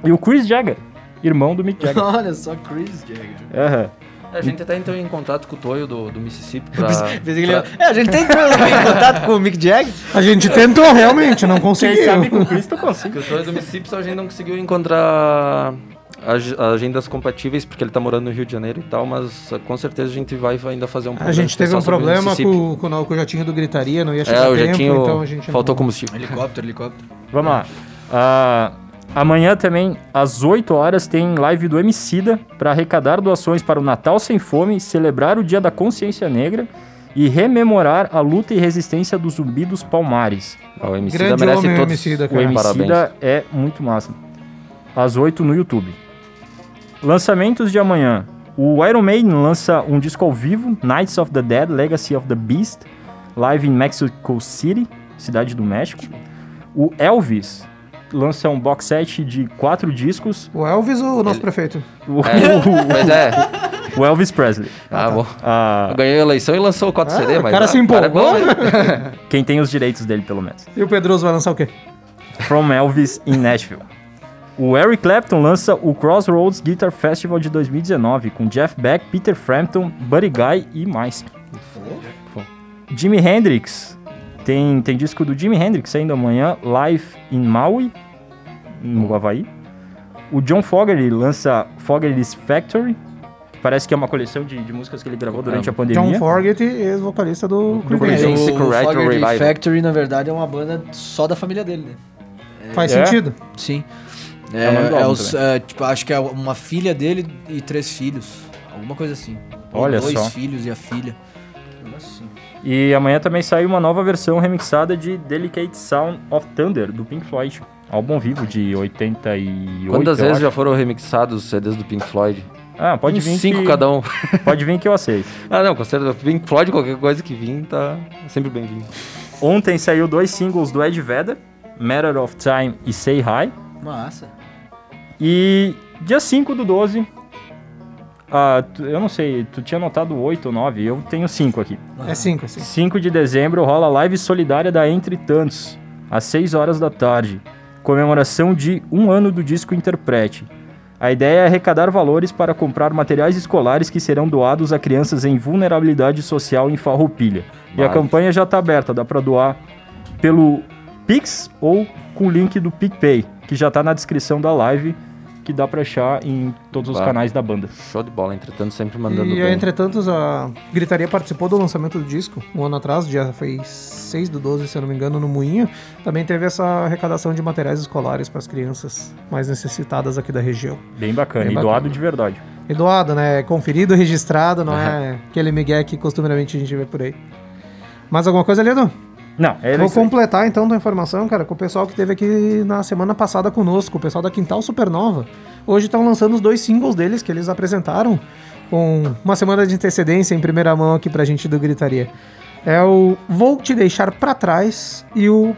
E o Chris Jagger, irmão do Mick Jagger. Olha só, Chris Jagger. Aham. A gente até entrou em contato com o Toyo do, do Mississippi pra... Pra- É, a gente tem que em contato com o Mick Jagger. A gente tentou realmente, não Quem conseguiu. sabe com o Chris tu consegue. que o Toyo do Mississippi só a gente não conseguiu encontrar ag- agendas compatíveis, porque ele tá morando no Rio de Janeiro e tal, mas uh, com certeza a gente vai ainda fazer um A gente teve um problema com, com, o- com o jatinho do Gritaria, não ia chegar É, o tempo, jatinho então a gente faltou não- combustível. Helicóptero, helicóptero. Vamos lá. Ah, amanhã também, às 8 horas, tem live do Emicida para arrecadar doações para o Natal Sem Fome, celebrar o Dia da Consciência Negra e rememorar a luta e resistência do Zumbi dos Palmares. O MC Grande merece homem, o todos Emicida, O cara. Emicida é muito massa. Às 8 no YouTube. Lançamentos de amanhã. O Iron Maiden lança um disco ao vivo, Knights of the Dead, Legacy of the Beast, live em Mexico City, cidade do México. O Elvis lança um box set de quatro discos. O Elvis ou o nosso prefeito? O, É, mas é. o Elvis Presley. Ah, bom. Ah, Eu ganhei a eleição e lançou o 4 Ah, CD, o mas. cara ah, se o é empolgou, bom, né? quem tem os direitos dele, pelo menos. E o Pedroso vai lançar o quê? From Elvis in Nashville. O Eric Clapton lança o Crossroads Guitar Festival de 2019 com Jeff Beck, Peter Frampton, Buddy Guy e mais. Jimi Hendrix tem, tem disco do Jimi Hendrix saindo amanhã, Live in Maui, no Havaí. O John Fogerty lança Fogerty's Factory, que parece que é uma coleção de, de músicas que ele gravou durante a John pandemia. Fogerty, ex-vocalista do Creedence. O Fogerty Revival. Factory, na verdade, é uma banda só da família dele, né? Faz É? sentido. Sim. É É, é os, é, tipo, acho que é uma filha dele e três filhos. Alguma coisa assim. Ou Olha dois só. filhos e a filha. E amanhã também sai uma nova versão remixada de Delicate Sound of Thunder, do Pink Floyd. Álbum vivo de 88, Quantas vezes acho. já foram remixados os CDs do Pink Floyd? Ah, pode Uns vir cinco que... cada um. Pode vir que eu aceito. Ah, não, considera Pink Floyd, qualquer coisa que vir, tá sempre bem-vindo. Ontem saiu dois singles do Ed Vedder, Matter of Time e Say Hi. Massa. E dia 5 do 12, ah, tu- eu não sei, tu tinha anotado 8 ou 9, eu tenho 5 aqui. É cinco, assim. 5 de dezembro rola a live solidária da Entre Tantos, às 6 horas da tarde. Comemoração de um ano do disco Interprete. A ideia é arrecadar valores para comprar materiais escolares que serão doados a crianças em vulnerabilidade social em Farroupilha. E a Vale. campanha já está aberta, dá para doar pelo Pix ou com o link do PicPay, que já está na descrição da live, que dá para achar em todos os canais da banda. Show de bola, entretanto, sempre mandando E, bem. entretanto, a Gritaria participou do lançamento do disco um ano atrás, dia foi 6 do 12, se eu não me engano, no Moinho. Também teve essa arrecadação de materiais escolares para as crianças mais necessitadas aqui da região. Bem bacana, Bem e bacana. doado de verdade. E doado, né? Conferido, registrado, não é aquele migué que costumeiramente a gente vê por aí. Mais alguma coisa, Lido? Não, é Vou completar então da informação, cara, com o pessoal que teve aqui na semana passada conosco, o pessoal da Quintal Supernova. Hoje estão lançando os dois singles deles que eles apresentaram com uma semana de antecedência em primeira mão aqui pra gente do Gritaria. É o Vou Te Deixar Pra Trás e o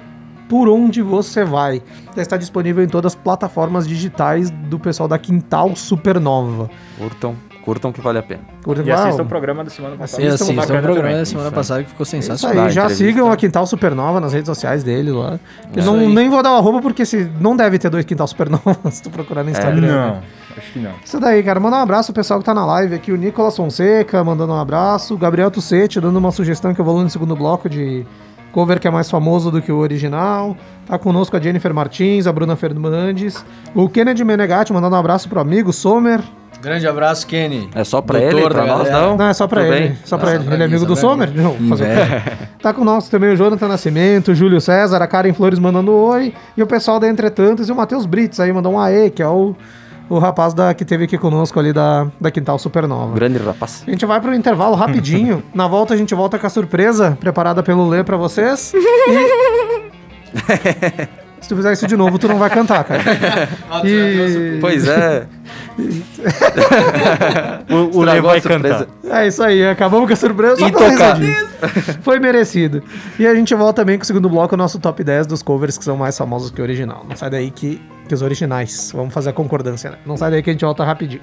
Por Onde Você Vai. Já está disponível em todas as plataformas digitais do pessoal da Quintal Supernova. Curtam, curtam que vale a pena. Curta E assistam o programa da semana passada. E Assistam assistam o programa também. da semana Isso passada que ficou Isso sensacional. aí, já sigam a Quintal Supernova nas redes sociais deles lá. Eu Isso não, nem vou dar o arroba porque se, não deve ter dois Quintal Supernova se tu procurar no Instagram. né? Não, acho que não. Isso daí, cara. Mandar um abraço pro pessoal que tá na live aqui. O Nicolas Fonseca mandando um abraço. O Gabriel Tucete dando uma sugestão que eu vou ler no segundo bloco de cover que é mais famoso do que o original. Tá conosco a Jennifer Martins, a Bruna Fernandes. O Kennedy Menegatti mandando um abraço pro amigo Somer. Grande abraço, Kenny. É só pra Doutor ele, pra nós não? Não, é só pra Tudo ele. bem? Só pra ele. pra ele é amigo do mim. Não, fazer o quê? É. Tá conosco também o Jonathan Nascimento, o Júlio César, a Karen Flores mandando oi. E o pessoal da Entretantos e o Matheus Brits aí mandou um aê, que é o, o rapaz da, que teve aqui conosco ali da, da Quintal Supernova. Grande rapaz. A gente vai pro intervalo rapidinho. Na volta a gente volta com a surpresa preparada pelo Lê pra vocês. E... Se tu fizer isso de novo, tu não vai cantar, cara. E... Pois é. O, o Lê vai surpresa. cantar. É isso aí, acabamos com a surpresa. só E tocar. Foi merecido. E a gente volta também com o segundo bloco, o nosso top 10 dos covers que são mais famosos que o original. Não sai daí que, que os originais. Vamos fazer a concordância, né? Não sai daí que a gente volta rapidinho.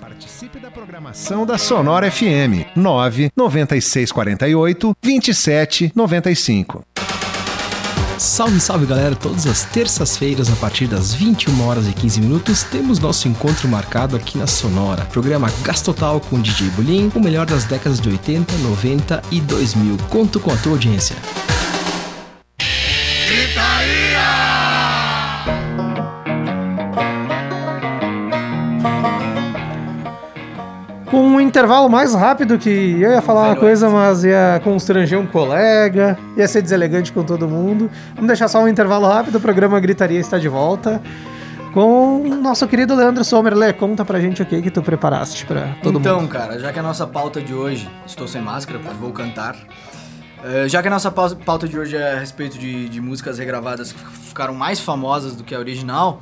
Participe da programação da Sonora FM 9 9648 2795. Salve, salve galera! Todas as terças-feiras, a partir das 21 horas e 15 minutos, temos nosso encontro marcado aqui na Sonora. Programa Gastotal com DJ Bulim, o melhor das décadas de 80, 90 e 2000. Conto com a tua audiência. Um intervalo mais rápido que eu ia falar uma coisa, mas ia constranger um colega, ia ser deselegante com todo mundo. Vamos deixar só um intervalo rápido, o programa Gritaria está de volta. Com o nosso querido Leandro Sommerle, conta pra gente o que que tu preparaste pra todo então, mundo. cara, já que a nossa pauta de hoje, estou sem máscara, porque vou cantar. Eh, já que a nossa pau- pauta de hoje é a respeito de, de músicas regravadas que ficaram mais famosas do que a original,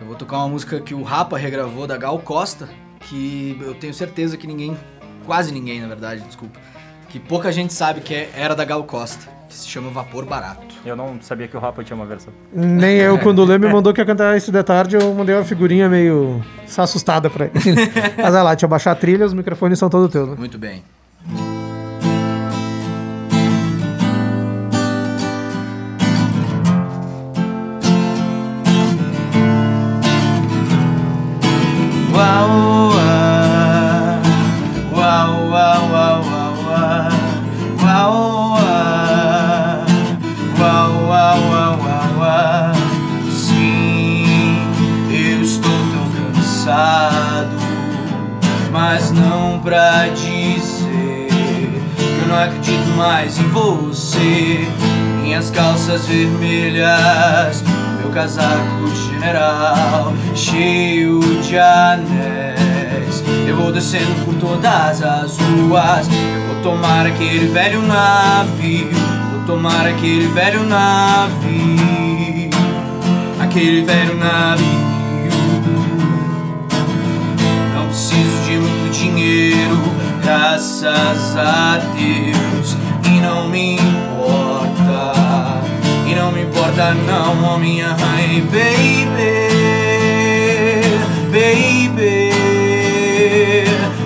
eu vou tocar uma música que o Rapa regravou da Gal Costa, que eu tenho certeza que ninguém, quase ninguém na verdade, desculpa, que pouca gente sabe que é, era da Gal Costa, que se chama Vapor Barato. Eu não sabia que o Rapa tinha uma versão. Nem eu, quando o Lê me mandou que ia cantar isso de tarde, eu mandei uma figurinha meio assustada pra ele. Mas vai lá, deixa eu baixar a trilha, os microfones são todos teus. Né? Muito bem. Uau, mas não pra dizer que eu não acredito mais em você. Minhas calças vermelhas, meu casaco general, cheio de anéis. Eu vou descendo por todas as ruas. Eu vou tomar aquele velho navio. Vou tomar aquele velho navio. Aquele velho navio. Dinheiro, graças a Deus. E não me importa, e não me importa não, oh minha honey baby, baby,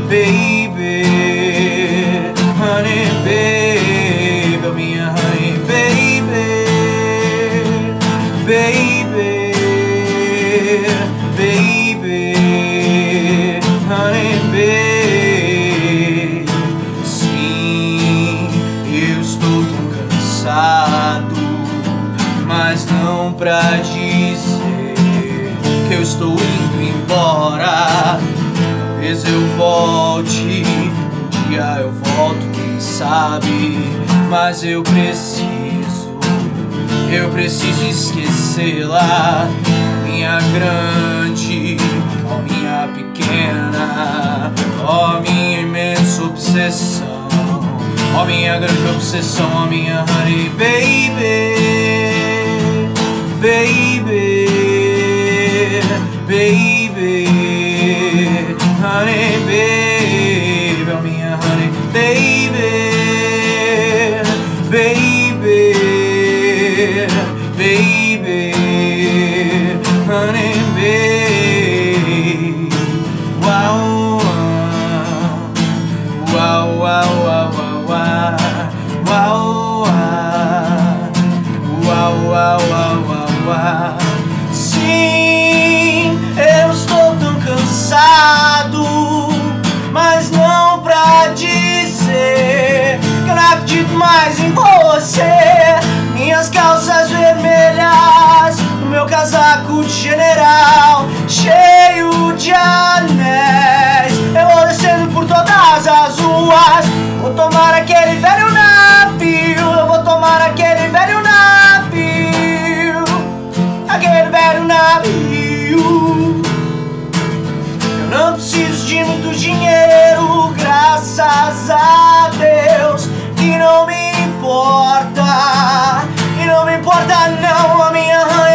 baby, honey baby, Talvez eu volte, um dia eu volto, quem sabe, mas eu preciso. Eu preciso esquecê-la, minha grande, ó minha pequena, ó minha imensa obsessão, ó minha grande obsessão, ó minha honey baby, baby, baby, honey, baby, Help me a honey, baby. General, cheio de anéis. Eu vou descendo por todas as ruas, vou tomar aquele velho navio, eu vou tomar aquele velho navio, aquele velho navio. Eu não preciso de muito dinheiro, graças a Deus. E não me importa, e não me importa não a minha honey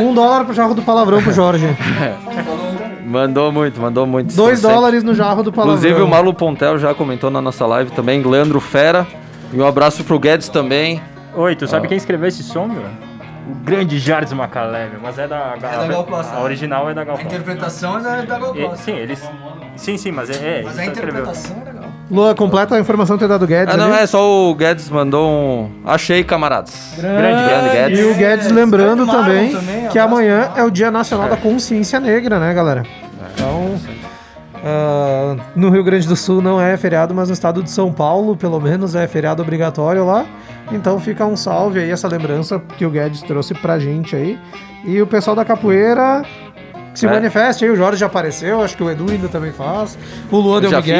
Um dólar pro jarro do palavrão pro Jorge. Mandou muito, mandou muito. Dois Estou sempre- dólares no jarro do palavrão. Inclusive o Malu Pontel já comentou na nossa live também, Leandro Fera. E um abraço pro Guedes também. Oi, tu sabe Ah. quem escreveu esse som, meu? O grande Jardim Macalé, meu. Mas é da, da Gal Costa. A original é da Gal A Costa. interpretação é da, da Gal E- Costa. sim, eles. Sim, sim, mas é. é Mas a interpretação é legal. Lua, completa a informação que tem dado Guedes. Ah, não, ali. é só o Guedes mandou um. Achei, camaradas. Grande, grande E Guedes. o Guedes lembrando Marlon também, também, que amanhã é o Dia Nacional da Consciência Negra, né, galera? Então, ah, no Rio Grande do Sul não é feriado, mas no estado de São Paulo, pelo menos, é feriado obrigatório lá. Então fica um salve aí, essa lembrança que o Guedes trouxe pra gente aí. E o pessoal da capoeira que se É. manifeste aí, o Jorge já apareceu, acho que o Edu ainda também faz. O Luan deu Miguel.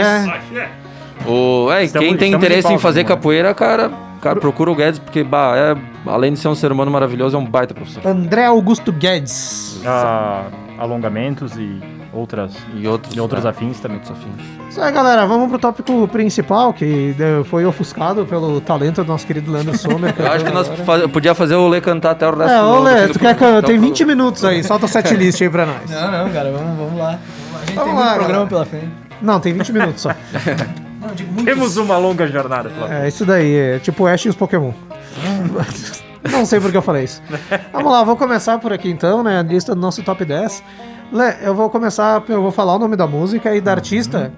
O, é, Estamos- quem tem interesse em fazer né? capoeira, cara, cara, procura o Guedes, porque, bah, é, além de ser um ser humano maravilhoso, é um baita professor. André Augusto Guedes. Ah, alongamentos e outras, E outros, e outros é, afins também. outros afins. Isso aí, galera. Vamos pro tópico principal, que foi ofuscado pelo talento do nosso querido Leandro Sommer. Eu acho que nós faz, podia fazer o Lê cantar até o resto É, ô Lê, tu quer que eu... Tem Então, 20 minutos aí, solta o setlist aí pra nós. Não, não, cara, vamos, vamos lá. Vamos lá. A gente Vamos tem lá, muito programa galera. pela frente. Não, tem 20 minutos só. Não, digo. Temos uma longa jornada pela frente. É isso daí, é tipo Ash e os Pokémon. Não sei por que eu falei isso. Vamos lá, vou começar por aqui então, né? A lista do nosso top 10. Lê, eu vou começar, eu vou falar o nome da música e da artista.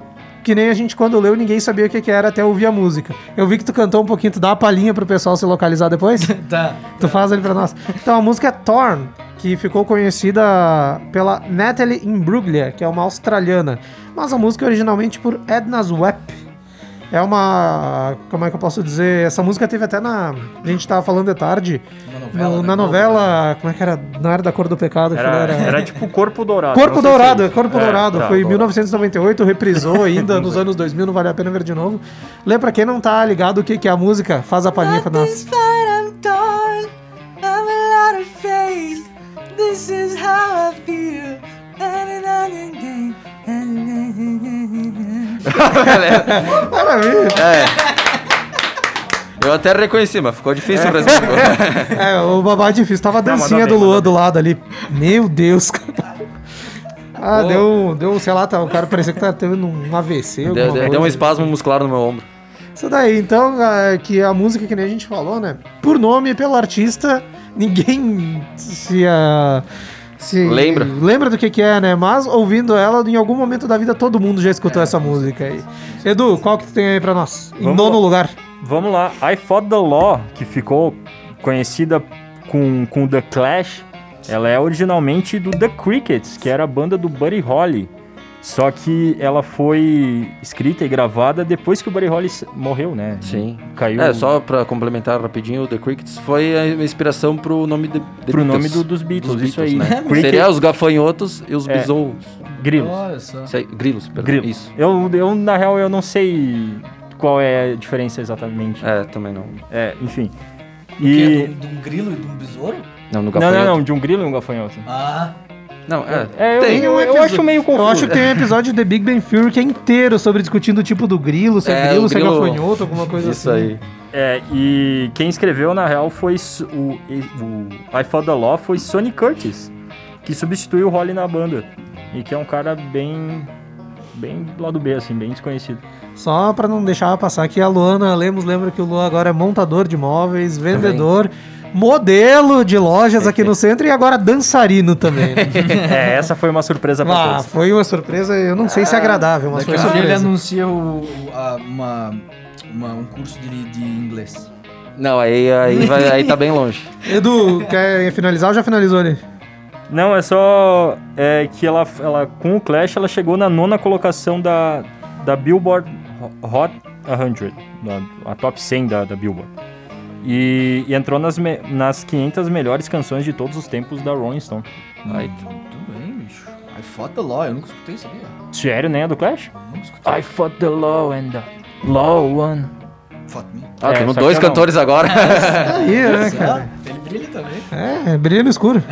Que nem a gente, quando leu, ninguém sabia o que, que era até ouvir a música. Eu vi que tu cantou um pouquinho, tu dá uma palhinha pro pessoal se localizar depois? Tá. Tu faz ali pra nós. Então a música é Torn, que ficou conhecida pela Natalie Imbruglia, que é uma australiana. Mas a música é originalmente por Edna's Web. É uma. Como é que eu posso dizer? Essa música teve até na. A gente tava falando de tarde. Uma no- né? na novela. Como é que era? Não era da cor do pecado. aquilo Era, era tipo Corpo Dourado. Corpo Dourado, é. Corpo É, Dourado. tá, Foi em Dourado. 1998, reprisou ainda nos anos 2000, não vale a pena ver de novo. Lê pra quem não tá ligado o que, que é a música, faz a palhinha pra nós. Maravilha. É. Eu até reconheci, mas ficou difícil o resto. É, o babá é difícil. Tava a Não, dancinha do Luan do lado ali. Meu Deus, cara. Ah, deu, deu, sei lá, tá, o cara parecia que tá tendo um AVC, Deu, deu- coisa. deu um espasmo muscular no meu ombro. Isso daí, então, é, que a música que nem a gente falou, né? Por nome e pelo artista, ninguém se, ah, se Lembra. lembra do que que é, né? Mas ouvindo ela, em algum momento da vida, todo mundo já escutou essa música aí. Edu, qual que tu tem aí pra nós? Em Vamos nono lá. lugar. Vamos lá. I Fought the Law, que ficou conhecida com, com The Clash, ela é originalmente do The Crickets, que era a banda do Buddy Holly. Só que ela foi escrita e gravada depois que o Buddy Holly morreu, né? Sim. Caiu É, só pra complementar rapidinho, o The Crickets foi a inspiração pro nome de, de pro nome do- dos Beatles, Dos isso Beatles, aí. né? Cricket- Seria os gafanhotos e os É. besouros. Grilos. Olha só. Sei- Grilos, perdão. Grilos. Isso. Eu, eu, na real, eu não sei qual é a diferença exatamente. É, também não. É, enfim. E... E... De um grilo e de um besouro? Não, no Não, gafanhoto. não, não, de um grilo e um gafanhoto. Ah. Não, é. É, eu, Tem eu, um eu episódio- acho meio confuso. Eu acho que tem um episódio de The Big Bang Theory que é inteiro sobre discutindo o tipo do grilo, se é, É, grilo, se é gafanhoto, alguma coisa Isso assim. aí. É, e quem escreveu, na real, foi o, o I Fought the Law foi Sonny Curtis, que substituiu o Holly na banda. E que é um cara bem. bem do lado B, assim, bem desconhecido. Só pra não deixar passar aqui, a Luana Lemos lembra que o Luan agora é montador de móveis, vendedor, modelo de lojas aqui no centro e agora dançarino também. né? é, essa foi uma surpresa pra ah, todos. foi uma surpresa, eu não sei se é agradável, mas foi a pouco ele surpresa. anuncia o- a- uma, uma- um curso de, de inglês. Não, aí, aí, vai, aí tá bem longe. Edu, quer finalizar ou já finalizou ali? Não, é só é, que ela, ela, com o Clash, ela chegou na nona colocação da, da Billboard Hot 100, da, a top 100 da, da Billboard. E, e entrou nas, me- nas 500 melhores canções de todos os tempos da Rolling Stone. Aí, Muito bem, bicho. I fought the law, eu nunca escutei isso aí. ó. Sério, né, a do Clash? Nunca escutei. I fought the law and the law won. Fought me. ah, É, temos dois eu não. cantores agora. Aí, né, Só, cara? Brilha também. É, brilha no escuro.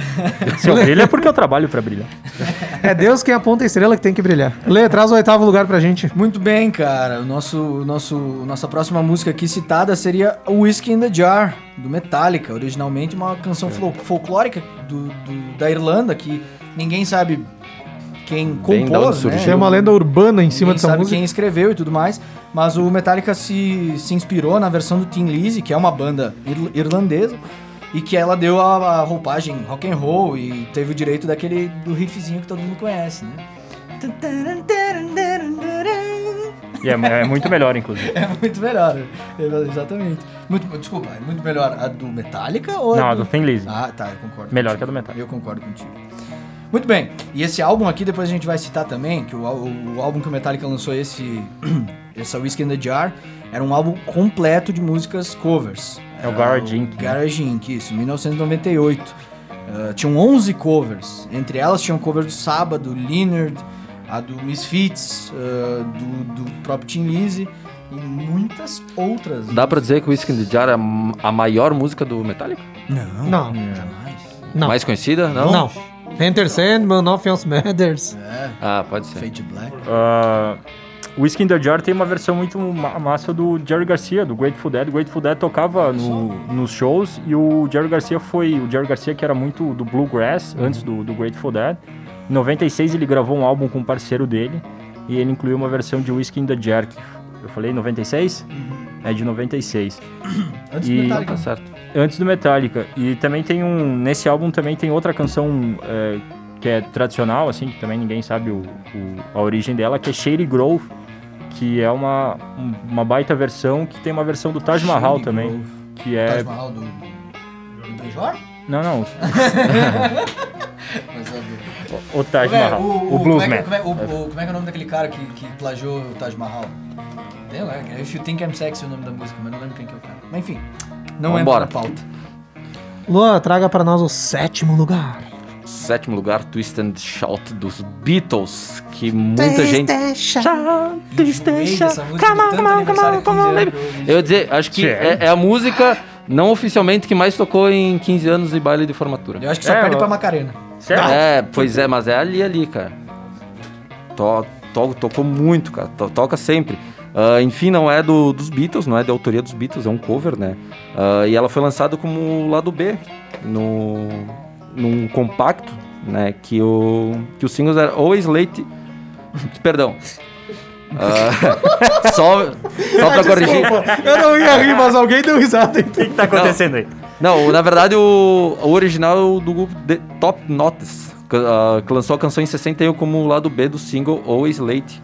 Se eu brilho é porque eu trabalho pra brilhar. É Deus quem aponta a estrela que tem que brilhar. Lê, traz o oitavo lugar pra gente. Muito bem, cara. O nosso, nosso, nossa próxima música aqui citada seria Whiskey in the Jar, do Metallica. Originalmente uma canção fol- folclórica do, do- da Irlanda, que ninguém sabe quem Bem compôs, né? Tem uma lenda urbana em cima Ninguém dessa sabe música. quem escreveu e tudo mais, mas o Metallica se, se inspirou na versão do Tin Lizzy, que é uma banda ir- irlandesa, e que ela deu a, a roupagem rock and roll e teve o direito daquele do riffzinho que todo mundo conhece, né? E é, é muito melhor, inclusive. É muito melhor. Exatamente. Muito, desculpa, é muito melhor a do Metallica ou Não, a a do Thin Lizzy. Ah, tá, eu concordo. Melhor contigo. que a do Metallica. Eu concordo contigo. Muito bem. E esse álbum aqui, depois a gente vai citar também, que o, ál- o álbum que o Metallica lançou, esse, essa Whiskey in the Jar, era um álbum completo de músicas covers. É o Garage Inc., né? Garage Inc., isso, 1998. Ah, tinham 11 covers. Entre elas tinham cover do Saba, do Leonard, a do Misfits, ah, do, do próprio Tim Lizzy e muitas outras. Dá pra dizer que o Whiskey in the Jar é a a maior música do Metallica? Não, Não, jamais. não. Mais conhecida? Não? Não. Enter Sandman, Nothing Else Matters. É, Ah, pode ser. Fade Black. Uh, o Whiskey in the Jar tem uma versão muito ma- massa do Jerry Garcia, do Grateful Dead. O Grateful Dead tocava no- nos shows e o Jerry Garcia foi... O Jerry Garcia que era muito do Bluegrass, antes do, do Grateful Dead. Em 96 ele gravou um álbum com um parceiro dele e ele incluiu uma versão de Whiskey in the Jar. que Eu falei 96? É de 96. Antes E- do Metallica. Tá certo. Antes do Metallica. E também tem um. Nesse álbum também tem outra canção é, que é tradicional, assim, que também ninguém sabe o, o- a origem dela, que é Shady Grove, que é uma, um- uma baita versão, que tem uma versão do Taj Mahal Shady também. Grove. Que é. Taj Mahal do, do Benjor? Não, não. Mas é O, o Taj é- Mahal. O, como é, Bluesman. como, é, o, o- como é que é o nome daquele cara que, que plagiou o Taj Mahal? Tem lá, If You Think I'm Sexy é o nome da música, mas não lembro quem que é o cara. Mas enfim, não é na pauta. Luan, traga pra nós o sétimo lugar. Sétimo lugar, Twist and Shout dos Beatles, que muita gente... Enjoei dessa música de tanto aniversário de 15 anos que eu ouvi. Eu ia dizer, acho que é, é a música não oficialmente que mais tocou em 15 anos e baile de formatura. Eu acho que só É, perde eu- pra Macarena. Sério? É, pois é, mas é ali, ali, cara. To, to- tocou muito, cara. To- toca sempre. Ah, enfim, não é do, dos Beatles, não é de autoria dos Beatles, é um cover, né? Ah, e ela foi lançada como lado B, no, num compacto, né? Que o, que os singles eram Always Late... Perdão. Ah, só, só pra corrigir. Eu não ia rir, mas alguém deu risada. O que, que tá acontecendo aí? Não, na verdade o, o original é o do grupo The Top Notes, que, ah, que lançou a canção em 61 como lado B do single Always Late.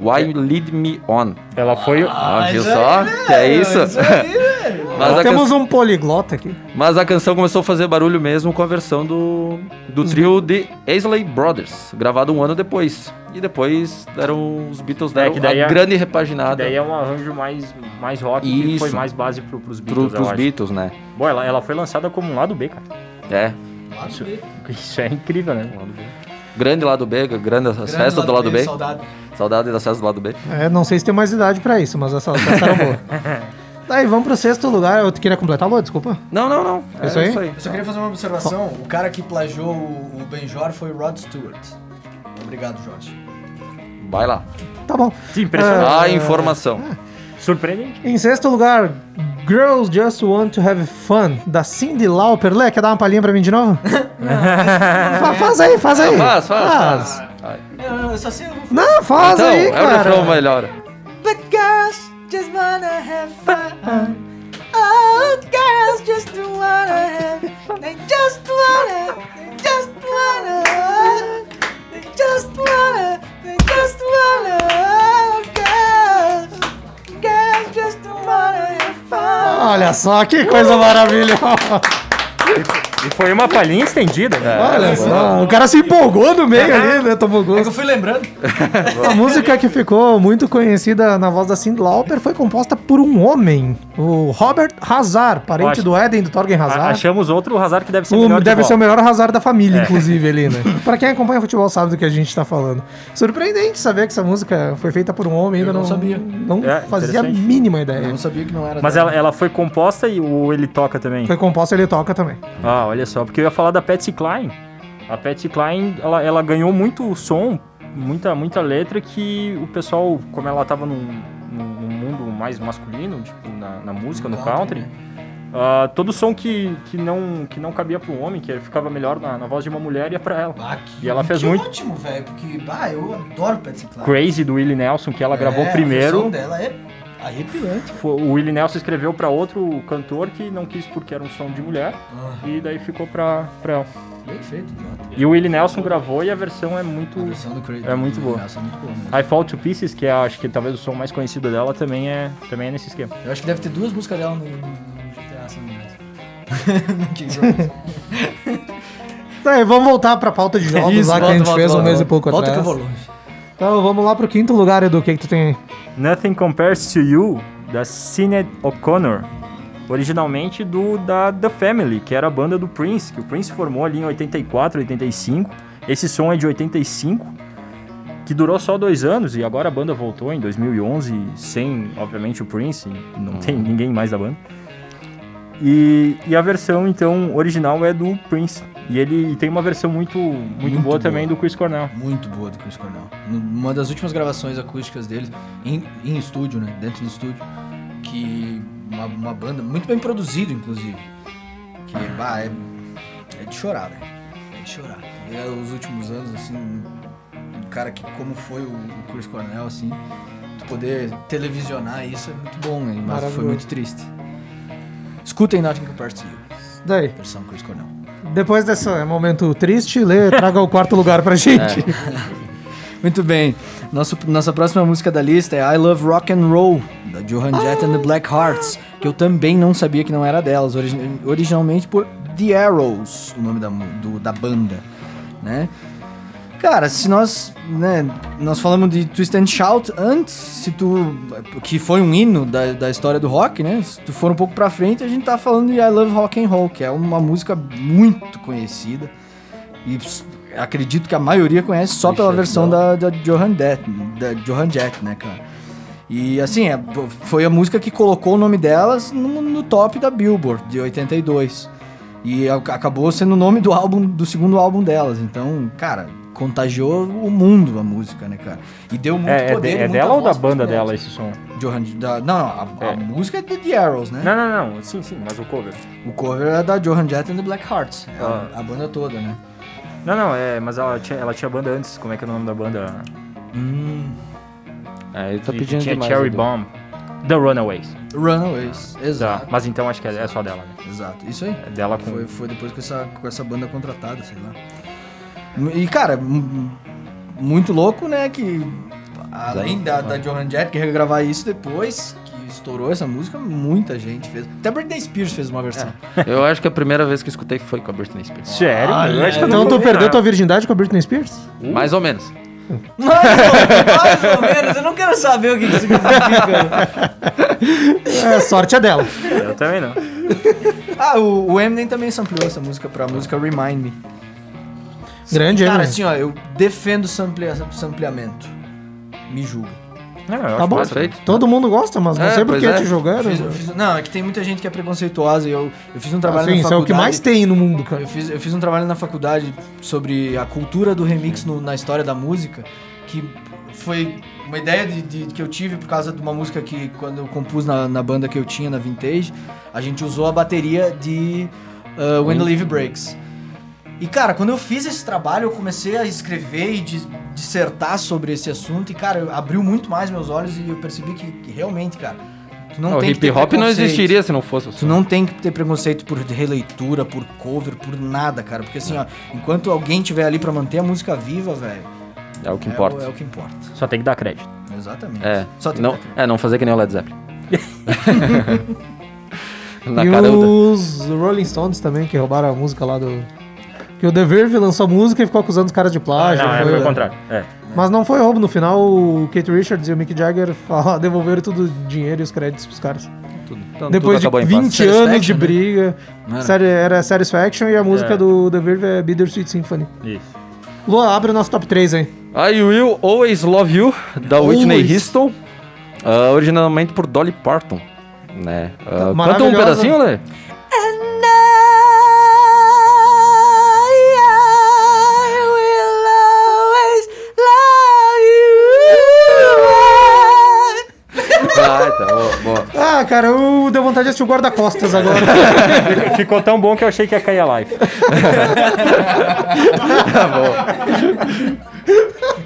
Why You Lead Me On. Ela foi. Ah, viu isso só? aí, que é isso? isso aí, velho. mas, a Temos can- um poliglota aqui. mas a canção começou a fazer barulho mesmo com a versão do, do trio The Aisley Brothers, gravado um ano depois. E depois deram os Beatles deram que daí a é- grande repaginada Daí é um arranjo mais, mais rock que Isso. foi mais base pro, pros pro, Beatles, eu pros. Beatles, né? Bom, ela, ela foi lançada como um lado B, cara. É. Lado B. Isso é incrível, né? Grande lado B, grande as Grande festas do lado B. Saudade. Saudade das festas do lado B. É, não sei se tem mais idade pra isso, mas essa, essa era boa. Daí vamos pro sexto lugar. Eu queria completar, Lua, desculpa. Não, não, não. É isso aí? Eu só queria fazer uma observação. O cara que plagiou o Benjor foi o Rod Stewart. Obrigado, Jorge. Vai lá. Tá bom. Sim, impressionante. A informação. Surpreendente. Em sexto lugar, Girls Just Want to Have Fun, da Cindy Lauper. Lê, quer dar uma palhinha pra mim de novo? Fa- faz aí, faz aí. Faz, faz, faz. Vai. Eu, eu só sei. Não, faz Então, aí, é o cara. refrão melhor. But girls just wanna have fun. Oh, girls just wanna have. They just wanna. They just wanna. They just wanna. They just wanna. Olha só, que coisa maravilhosa. E foi uma palhinha estendida, né? Olha só, o cara se empolgou no meio ali, né? Tomou É que eu gosto. fui lembrando. A música que ficou muito conhecida na voz da Cindy Lauper foi composta por um homem, o Robert Hazard, parente do Eden, do Torgen A- Hazard. Achamos outro Hazard que deve ser O- melhor de deve ser o melhor Hazard da família, inclusive, ali, né? pra quem acompanha futebol sabe do que a gente tá falando. Surpreendente saber que essa música foi feita por um homem, ainda Eu não não, sabia. Não É, fazia a mínima Eu ideia. não sabia que não era. Mas ela, ela foi composta e o ele toca também. Foi composta ele toca também. Ah, olha só, porque eu ia falar da Patsy Cline. A Patsy Cline, ela, ela ganhou muito som, muita, muita letra que o pessoal, como ela tava num, num- mundo mais masculino, tipo, na, na música, no country, né? ah, todo som que, que, não, que não cabia pro homem, que ficava melhor na, na voz de uma mulher, ia pra ela. Ah, que- E ela fez muito- ótimo, velho, porque ah, eu adoro Patsy Cline. Crazy do Willie Nelson, que ela gravou É, A primeiro. versão dela é Arrepilante. Fo- O Willie Nelson escreveu pra outro cantor que não quis porque era um som de mulher. Ah, E daí ficou pra, pra ela. bem feito. E o Willie Nelson gravou e a versão é muito. A versão do Crazy É muito boa. Nelson é muito boa mesmo. I Fall to Pieces, que é acho que talvez o som mais conhecido dela, também é, também é nesse esquema. Eu acho que deve ter duas músicas dela no, no GTA San Andreas. No. Tá, vamos voltar pra pauta de jogos Isso, lá que volta, a gente volta, fez um volta, mês e volta. pouco Volta atrás. que eu vou longe. Então vamos lá pro quinto lugar, Edu. O que, que tu tem aí? Nothing Compares to You, da Sinead O'Connor. Originalmente do da The Family, que era a banda do Prince, que o Prince formou ali em 84, 85. Esse som é de 85, que durou só dois anos e agora a banda voltou em 2011, sem, obviamente, o Prince, não tem ninguém mais da banda. E, e a versão, então, original é do Prince. E ele tem uma versão muito, muito, Muito boa, também boa. do Chris Cornell. Muito boa do Chris Cornell. Uma das últimas gravações acústicas dele, em, em estúdio, né? Dentro do estúdio. Que uma, uma banda, muito bem produzido, inclusive. Que, bah, é, é de chorar, velho. É de chorar. E é, os últimos anos, assim, um cara que, como foi o, o Chris Cornell, assim, tu poder televisionar isso é muito bom, hein? Mas foi muito triste. Escutem Nothing Compares to You, Daí, versão Chris Cornell. Depois desse momento triste, Lê, traga o quarto lugar pra gente. Muito bem. Nosso, nossa próxima música da lista é I Love Rock and Roll, da Johan Jett and the Black Hearts, que eu também não sabia que não era delas, origi- originalmente por The Arrows, o nome da, do- da banda, né? Cara, se nós, né, nós falamos de Twist and Shout antes, se tu, que foi um hino da, da história do rock, né? Se tu for um pouco pra frente, a gente tá falando de I Love Rock and Roll, que é uma música muito conhecida e acredito que a maioria conhece só pela versão da, da Johan Jett, da Johan Jett, né, cara? E assim, é, foi a música que colocou o nome delas no, no top da Billboard de 82. E acabou sendo o nome do álbum, do segundo álbum delas. Então, cara, contagiou o mundo a música, né, cara? E deu muito É, é, poder. de- e é muita dela ou da banda dela esse som? Johan, da, não, não, a, a É. música é de The Arrows, né? Não, não, não. Sim, sim, mas o cover. O cover é da Johan Jett and the Black Hearts. É Ah. a, a banda toda, né? Não, não, é, mas ela tinha, ela tinha banda antes. Como é que é o nome da banda? Hum, É, ele tá Que pedindo tinha demais. Cherry. Bomb. The Runaways. Runaways, Tá. exato. Mas então acho que é, é só dela, né? Exato, isso aí. É dela com. Foi, foi depois com essa, com essa banda contratada, sei lá. E, cara, muito louco, né? Que além da, da Johan Jett, que ia gravar isso depois, que estourou essa música, muita gente fez. Até Britney Spears fez uma versão. Eu acho que a primeira vez que eu escutei foi com a Britney Spears. Sério? eu acho que eu Então tu perdeu tua virgindade com a Britney Spears? Mais ou menos. Mais ou, mais ou menos, eu não quero saber o que isso significa. É, sorte é dela. Eu também não. ah, o, o Eminem também sampleou essa música pra música Remind Me. Grande, Cara, hein? assim, ó, eu defendo samplia, sampleamento. Me julga. Eu Tá acho bom. Perfeito. Todo mundo gosta, mas não É, sei por que é. te jogaram. Fiz- eu fiz- não, é que tem muita gente que é preconceituosa e eu, eu fiz um trabalho Assim, na isso é faculdade. o que mais tem no mundo, cara. Eu fiz, eu fiz um trabalho na faculdade sobre a cultura do remix no- na história da música, que foi uma ideia de, de- que eu tive por causa de uma música que, quando eu compus na, na banda que eu tinha, na Vintage, a gente usou a bateria de uh, When the Leaf Breaks. E, cara, quando eu fiz esse trabalho, eu comecei a escrever e dis- dissertar sobre esse assunto, e, cara, eu- abriu muito mais meus olhos e eu percebi que, que realmente, cara, tu não o tem hip ter hop não existiria se não fosse o Tu som. não tem que ter preconceito por releitura, por cover, por nada, cara. Porque assim, ó, enquanto alguém tiver ali pra manter a música viva, velho. É o que é importa. o- É, o que importa. Só tem que dar crédito. Exatamente. É, Só tem não, que- é, não fazer que nem o Led Zeppelin. Na e os Rolling Stones também, que roubaram a música lá do. Que o The Verve lançou a música e ficou acusando os caras de plágio. não, é, foi- foi o contrário. É. Mas não foi roubo. No final, o Kate Richards e o Mick Jagger falaram- devolveram tudo o dinheiro e os créditos pros caras. tudo. Então, Depois tudo de acabou em 20 paz. anos de né? briga. Era? Série- Era Satisfaction e a música É. do The Verve é Bittersweet Symphony. Isso. Lua, abre o nosso top 3 aí. I Will Always Love You, da Whitney Always. Houston, ah, originalmente por Dolly Parton. Né? Ah, canta um pedacinho, Lê? Ah, Ah, cara, eu deu vontade de assistir o guarda-costas agora. Ficou tão bom que eu achei que ia cair a live.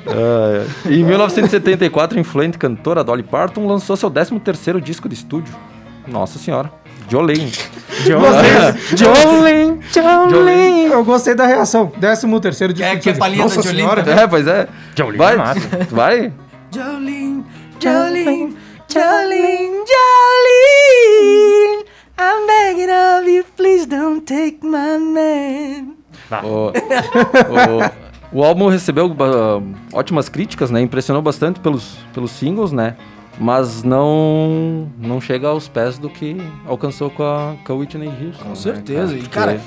Ah, é. Em 1974, a influente cantora Dolly Parton lançou seu 13º disco de estúdio. Nossa senhora. Jolene. Jolene, Jolene. Eu gostei da reação. Décimo terceiro de É, que é palhinha da Jolene senhora. É, pois é. Jolene Vai, é massa. vai. Jolene, Jolene, Jolene, Jolene. I'm begging of you, please don't take my man. O, o, o álbum recebeu ah, ótimas críticas, né? Impressionou bastante pelos, pelos singles, né? Mas não não chega aos pés do que alcançou com a, com a Whitney Houston. Com né, certeza. E, Porque, cara,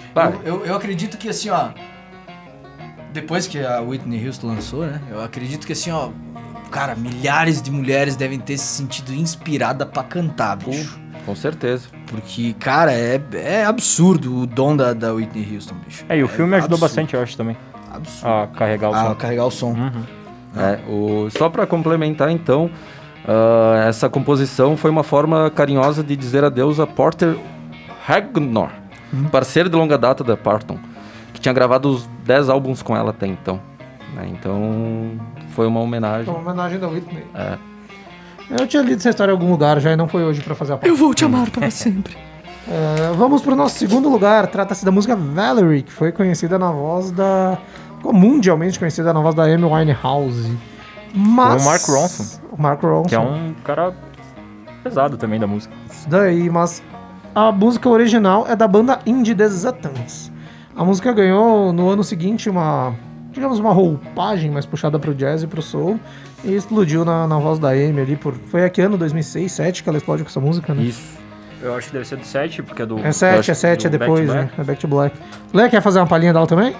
eu, eu, eu acredito que assim, ó. Depois que a Whitney Houston lançou, né? Eu acredito que assim, ó. Cara, milhares de mulheres devem ter se sentido inspirada pra cantar, bicho. com certeza. Porque, cara, é, é absurdo o dom da, da Whitney Houston, bicho. É, e o filme ajudou absurdo, bastante, eu acho, também. Absurdo. A carregar o A som. carregar o som. Uhum. É, o, só para complementar, então, ah, essa composição foi uma forma carinhosa de dizer adeus a Porter Hagnor, parceiro de longa data da Parton, que tinha gravado os 10 álbuns com ela até então. né? Então, foi uma homenagem. Uma homenagem da Whitney. É. Eu tinha lido essa história em algum lugar já e não foi hoje pra fazer a pauta. vou te amar para sempre. É, vamos pro nosso segundo lugar. Trata-se da música Valerie, que foi conhecida na voz da. ficou mundialmente conhecida na voz da Amy Winehouse. Mas. O Mark Ronson. O Mark Ronson. Que é um cara pesado também da música. Isso daí, mas a música original é da banda indie The. A música ganhou no ano seguinte uma, digamos, uma roupagem mais puxada pro jazz e pro soul e explodiu na, na voz da Amy ali por... Foi aqui ano 2006, 2007 que ela explode com essa música, né? Isso. Eu acho que deve ser do 7, porque é do. É 7, acho é 7, é do depois, né? É Back to Black. Lê, quer fazer uma palhinha dela também?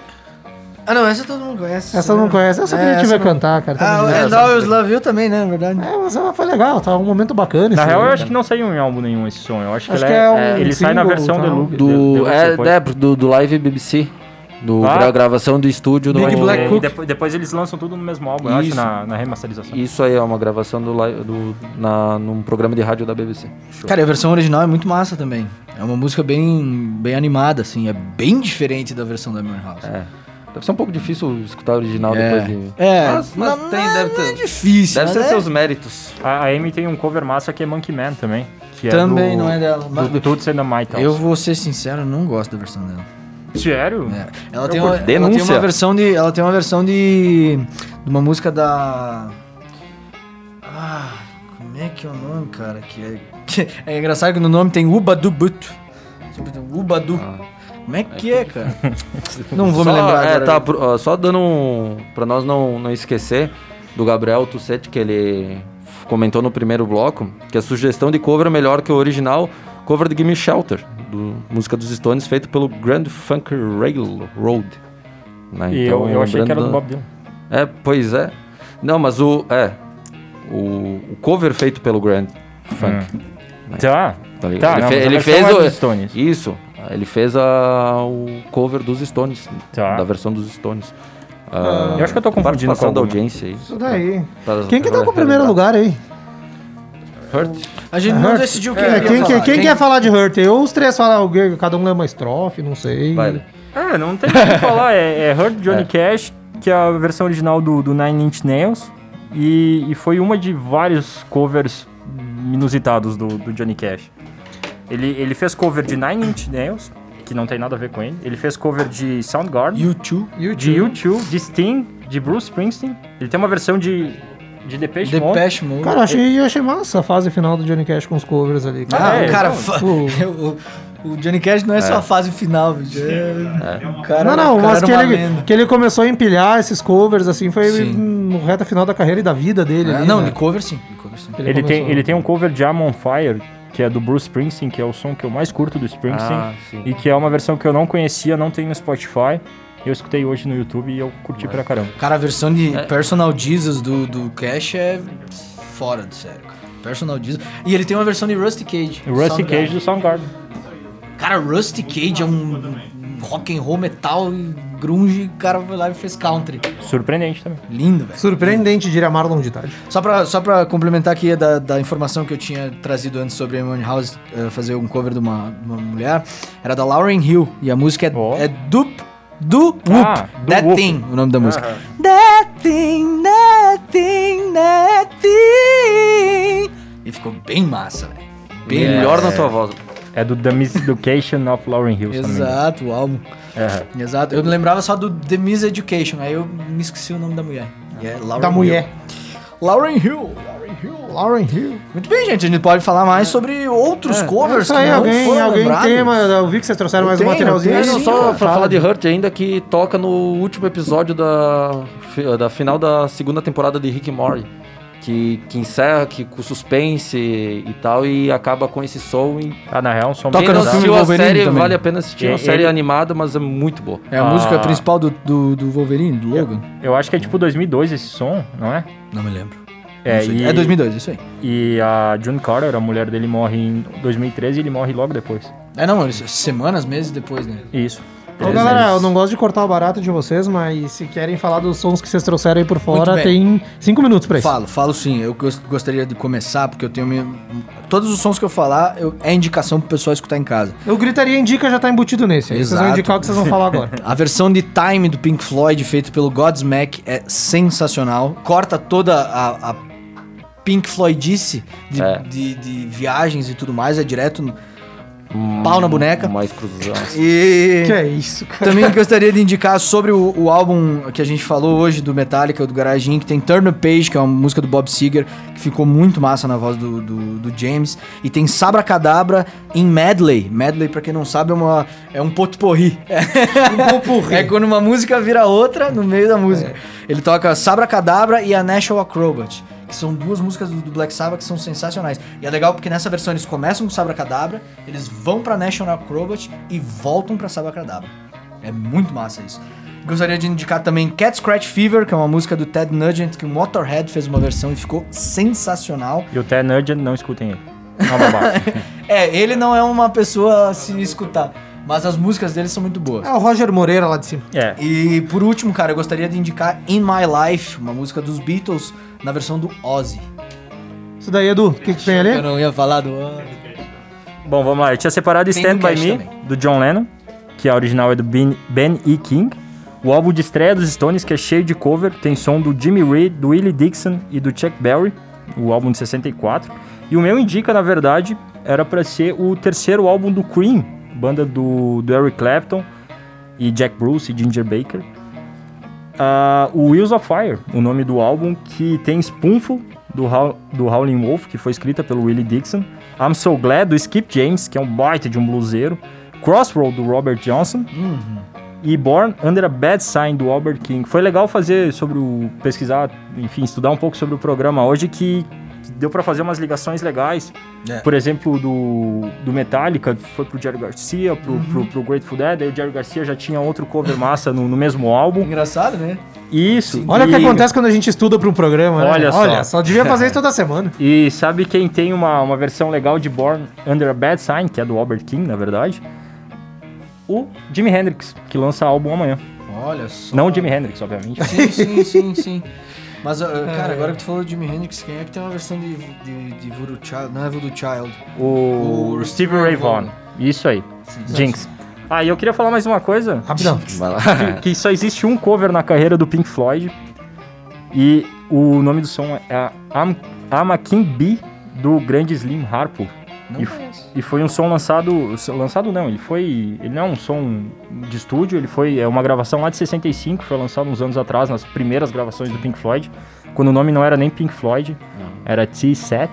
Ah, não, essa todo mundo conhece. Essa não conhece, essa que a gente vai cantar, cara. tá Ah, o? And Always Love You também, né, na verdade. É, mas ela foi legal, tá um momento bacana. Na esse real, aí, eu acho né? que não saiu em álbum nenhum esse som. Eu acho que, Acho ele, que é, é um é, ele sai na single, versão deluxe. Do, deluxe é, depois. é, do, do Live BBC. Do, Ah. gra- gravação do estúdio do. Big Black E Cook. depois, depois eles lançam tudo no mesmo álbum, eu acho, Isso. na, na remasterização. Isso aí é uma gravação do, do na, num programa de rádio da BBC. Show. Cara, e a versão original é muito massa também. É uma música bem, bem animada, assim. É bem diferente da versão da Amy House. É. Deve ser um pouco difícil escutar o original É. depois de. É, Mas, mas não- tem, não- deve não é ter. difícil. Deve ser é- seus méritos. A, a Amy tem um cover massa que é Monkey Man também. Que Também é do, não é dela. Mas- Do and the Maytals. Eu vou ser sincero, não gosto da versão dela. Sério? É. Ela, tem uma, ela tem uma versão de. Ela tem uma versão de. de uma música da. Ah, como é que é o nome, cara? Que é, que é engraçado que no nome tem Ubadu But. Ubadu. Como é que é, cara? Não vou só, me lembrar é, tá, pro- só dando um. Pra nós não, não esquecer do Gabriel Tussetti, que ele comentou no primeiro bloco, que a sugestão de cover é melhor que o original cover de Gimme Shelter, do, música dos Stones, feito pelo Grand Funk Railroad. Né? E Então, eu, eu achei que era do Bob Dylan. É, pois é. Não, mas o. É. O, o cover feito pelo Grand Funk. Tá. Tá ligado? Tá, ele não, fe- mas a ele fez é o. Stones. Isso. Ele fez a, o cover dos Stones. Tá. Da versão dos Stones. Ah, Eu acho que eu tô confundindo participação com da alguma. audiência aí. Isso daí. Pra- Quem que tá com o primeiro lugar aí? Hurt. A gente não Hurt. decidiu quem É, quem, falar. quem, quem quer falar de Hurt? Eu, os três falam, alguém- cada um lê uma estrofe, não sei. Vai. É, não tem o que falar. É, é Hurt Johnny É. Cash, que é a versão original do, do Nine Inch Nails. E, e foi uma de vários covers inusitados do, do Johnny Cash. Ele, ele fez cover de Nine Inch Nails, que não tem nada a ver com ele. Ele fez cover de Soundgarden, YouTube. de U2, de Sting, de Bruce Springsteen. Ele tem uma versão de, de Depeche Mode. Depeche Mode. Cara, achei, achei massa a fase final do Johnny Cash com os covers ali. Ah, É, o cara. então, o- o, o Johnny Cash não é, só a fase final, bicho. É, o cara, não, não, o cara mas que ele, lenda. que ele começou a empilhar esses covers, assim, foi Sim. no reta final da carreira e da vida dele. É, ali, não, né? de cover sim. De cover sim. Que Ele tem, ele tem um cover de I'm on Fire, que é do Bruce Springsteen, que é o som que eu mais curto do Springsteen. Ah. E que é uma versão que eu não conhecia, não tem no Spotify. Eu escutei hoje no YouTube e eu curti pra caramba. Cara, a versão de É. Personal Jesus do, do Cash é fora de sério, cara. Personal Jesus. E ele tem uma versão de Rusty Cage. O Rusty Soundgarden. Cage do Soundgarden. Cara, Rusty Cage é um rock and roll, metal, grunge, o cara foi lá e fez country. Surpreendente também. Lindo, velho. Surpreendente, diria Marlon de tarde. Só pra, só pra complementar aqui da, da informação que eu tinha trazido antes sobre Amy House eh, fazer um cover de uma, uma mulher, era da Lauren Hill. E a música é, Oh. é Dup, Do Whoop. Ah, Do that Whoop. Thing, o nome da música. That Thing, That Thing, That Thing. E ficou bem massa, velho. Bem Melhor na tua voz. É do The Miseducation of Lauren Hill. Exato, o álbum. Aham. Exato. Eu lembrava só do The Miseducation, aí eu me esqueci o nome da mulher. E é Lauren Da Hill. mulher. Lauren Hill. Lauren Hill. Lauren Hill. Muito bem, gente. A gente pode falar mais sobre outros covers Isso aí, que não alguém, foram alguém lembrados. tem, mas eu vi que vocês trouxeram Eu mais um tenho, materialzinho. eu aí. tenho, sim, só cara, pra fala. falar de Hurt ainda, que toca no último episódio da, da final da segunda temporada de Rick and Morty. Que, que encerra que, com suspense e tal, e acaba com esse som. E Ah, na real, um som Toca no filme a Wolverine série, também. vale a pena assistir. É uma série ele- animada, mas é muito boa. É a música Ah. principal do, do, do Wolverine, do Logan? Eu acho que é tipo 2002 esse som, não é? Não me lembro. É, sei. e, É 2002, isso aí. E a June Carter, a mulher dele, morre em 2013 e ele morre logo depois. É, não, semanas, meses depois, né? Isso. Ô, galera, eu não gosto de cortar o barato de vocês, mas se querem falar dos sons que vocês trouxeram aí por fora, tem cinco minutos pra isso. Falo, falo sim. Eu gos- gostaria de começar, porque eu tenho... Minha... Todos os sons que eu falar eu- é indicação pro pessoal escutar em casa. Eu gritaria indica já tá embutido nesse. aí Vocês vão Exato. indicar o que vocês vão falar agora. A versão de Time do Pink Floyd, feito pelo Godsmack, é sensacional. Corta toda a, a Pink Floydice de, É. de, de viagens e tudo mais, é direto no pau na boneca. Mais cruzão. E que é isso, cara? também gostaria de indicar sobre o, o álbum que a gente falou hoje do Metallica, do Garagem, que tem Turn the Page, que é uma música do Bob Seger, que ficou muito massa na voz do, do, do James. E tem Sabra Cadabra em Medley. Medley, pra quem não sabe, é, uma, é um potpourri. É quando uma música vira outra no meio da música. Ele toca Sabra Cadabra e a National Acrobat. Que são duas músicas do, do Black Sabbath que são sensacionais. E é legal porque nessa versão eles começam com Sabra Cadabra, eles vão pra National Acrobat e voltam pra Sabra Cadabra. É muito massa isso. Gostaria de indicar também Cat Scratch Fever, que é uma música do Ted Nugent, que o Motorhead fez uma versão e ficou sensacional. E o Ted Nugent, não escutem ele. Não, babaca. É, ele não é uma pessoa a se escutar, mas as músicas dele são muito boas. É o Roger Moreira lá de cima. é. E por último, cara, eu gostaria de indicar In My Life, uma música dos Beatles, na versão do Ozzy. Isso daí, Edu, o que, que tem ali? Eu não ia falar do Ozzy. Bom, vamos lá. Eu tinha separado Tem Stand By Me, também. do John Lennon, que a original é do Ben, ben E. King. O álbum de estreia dos Stones, que é cheio de cover, tem som do Jimmy Reed, do Willie Dixon e do Chuck Berry, o álbum de 64. E o meu indica, na verdade, era pra ser o terceiro álbum do Cream, banda do, do Eric Clapton e Jack Bruce e Ginger Baker. Ah, o Wheels of Fire, o nome do álbum, que tem Spoonful, do, Howl- do Howlin' Wolf, que foi escrita pelo Willie Dixon. I'm So Glad, do Skip James, que é um baita de um bluseiro. Crossroad, do Robert Johnson. E Born Under a Bad Sign, do Albert King. Foi legal fazer sobre o... pesquisar, enfim, estudar um pouco sobre o programa hoje, que deu pra fazer umas ligações legais. É. Por exemplo, do, do Metallica, foi pro Jerry Garcia, pro, pro, pro Grateful Dead, aí o Jerry Garcia já tinha outro cover massa no, no mesmo álbum. Engraçado, né? Isso. Olha o que acontece quando a gente estuda pra um programa, né? Olha só. Olha, só devia fazer isso toda semana. E sabe quem tem uma, uma versão legal de Born Under a Bad Sign, que é do Albert King, na verdade? O Jimi Hendrix, que lança álbum amanhã. Olha só. Não o Jimi Hendrix, obviamente. Sim, sim, sim, sim. Mas, uh, cara, agora que tu falou de Jimi Hendrix, quem é que tem uma versão de, de, de Voodoo Child? Não é Voodoo Child. O, O Steve Ray Vaughan. Isso aí. Jinx. Ah, e eu queria falar mais uma coisa. Rapidão. Vai lá. que só existe um cover na carreira do Pink Floyd. E o nome do som é I'm, I'm a King Bee, do grande Slim Harpo. Não E, conheço. e foi um som lançado. Lançado não, ele foi. Ele não é um som de estúdio, ele foi. É uma gravação lá de 65, foi lançado uns anos atrás, nas primeiras gravações do Pink Floyd. Quando o nome não era nem Pink Floyd, era T-Set.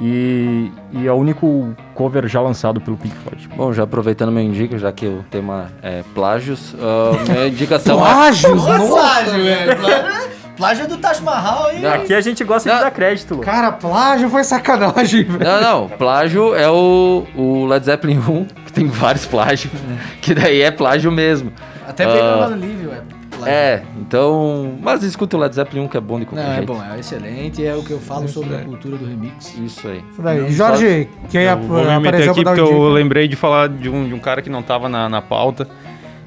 E, e é o único cover já lançado pelo Pink Floyd. Bom, já aproveitando meu indica, já que o tema é plágios, ah, minha indicação é... Plágios, Nossa, nossa. plágio, velho. Plágio, plágio do Taj Mahal aí. Aqui a gente gosta Não. de dar crédito. Cara, plágio foi sacanagem, velho. Não, não, plágio é o, o Led Zeppelin 1, que tem vários plágios, que daí é plágio mesmo. Até pegou Ah. lá no livro, é. É, então. Mas escuta o Led Zeppelin 1 que é bom de qualquer Não, é jeito. bom, é excelente. É o que eu falo sobre a cultura do remix. Isso aí. Isso daí. Não, Jorge, quem Eu vou me meter apareceu aqui porque eu lembrei de falar de um, de um cara que não tava na, na pauta,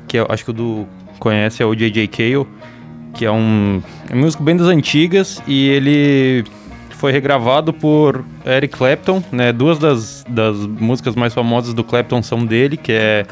que eu acho que o Du conhece, é o J.J. Cale, que é um, é um músico bem das antigas e ele foi regravado por Eric Clapton, né? Duas das, das músicas mais famosas do Clapton são dele, que é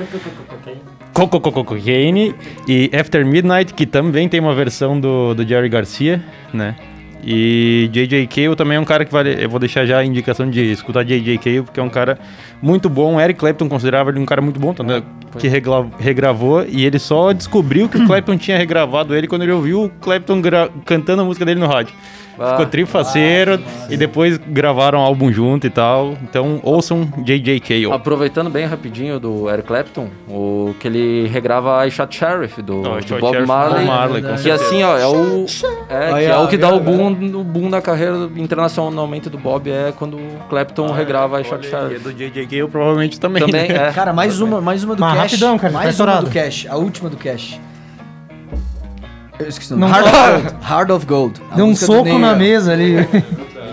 Coco Coco Cocaine e After Midnight, que também tem uma versão do, do Jerry Garcia, né? E J.J. Cale também é um cara que vale. Eu vou deixar já a indicação de escutar J.J. Cale, porque é um cara muito bom. Eric Clapton considerava ele um cara muito bom, tanto é que regla- regravou. E ele só descobriu que o Clapton tinha regravado ele quando ele ouviu o Clapton cantando a música dele no rádio. Ah, Ficou trifaceiro e depois gravaram um álbum junto e tal. Então ouçam J.J. Cale. Aproveitando bem rapidinho do Eric Clapton, o que ele regrava I Shot Sheriff do, Oh, do Bob Sheriff, Marley. Bob Marley, com que assim, ó, é o, é, que Aí, é o que dá o boom, o boom da carreira internacionalmente do Bob, é quando o Clapton regrava I Shot E Sheriff. do J.J. Cale provavelmente também. Também, né? é. Cara, mais uma, mais uma do Mas Cash. rapidão, cara, tá mais uma estourado. do Cash. A última do Cash. Eu esqueci o nome. Heart, fala. of Gold. Heart of Gold. A Deu um música do soco Neil na Young. mesa ali.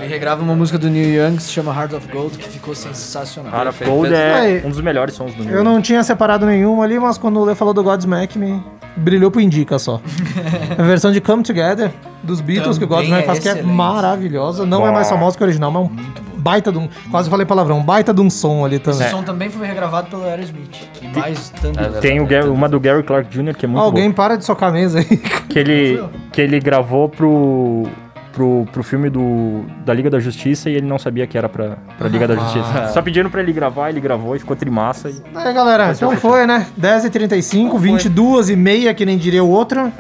Ele regrava uma música do Neil Young que se chama Heart of Gold, que ficou sensacional. Cara, Perfeito. Gold é Aí. um dos melhores sons do Eu mundo. não tinha separado nenhum ali, mas quando o Lê falou do Godsmack, me brilhou pro Indica só. a versão de Come Together dos Beatles que o Também Godsmack é faz, que é excelente. maravilhosa. Não é mais famosa que o original, mas um baita de um. Quase falei palavrão, um baita de um som ali também. Esse som também foi regravado pelo Aerosmith. E mais tanto. É, Tem o Gary- uma do Gary Clark Jr., que é muito Alguém boa. para de socar a mesa aí. Que ele, que ele gravou pro, pro, pro filme do, da Liga da Justiça e ele não sabia que era pra, pra Liga da Justiça. Só pedindo pra ele gravar, ele gravou e ficou trimassa. E... Aí, galera, então foi, né? 10h35, 22h30, que nem diria o outro.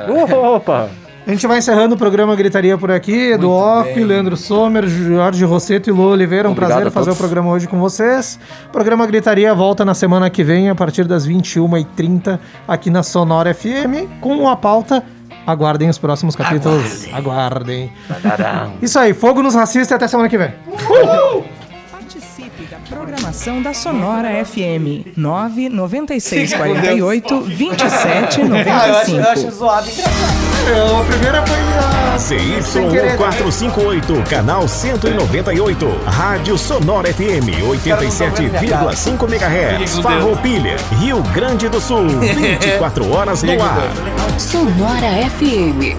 Opa! A gente vai encerrando o programa Gritaria por aqui. Edu Muito Off, bem. Leandro Sommer, Jorge Rosseto e Lu Oliveira. Um Obrigado prazer fazer o programa hoje com vocês. O programa Gritaria volta na semana que vem, a partir das 21h30, aqui na Sonora FM, com a pauta. Aguardem os próximos capítulos. Aguardem. Isso aí, fogo nos racistas e até semana que vem. Da programação da Sonora FM 99648 2795. zoado A primeira foi a. ZY458, canal 198. Rádio Sonora FM 87,5 MHz. Farroupilha, Rio Grande do Sul. 24 horas no ar. Sonora FM.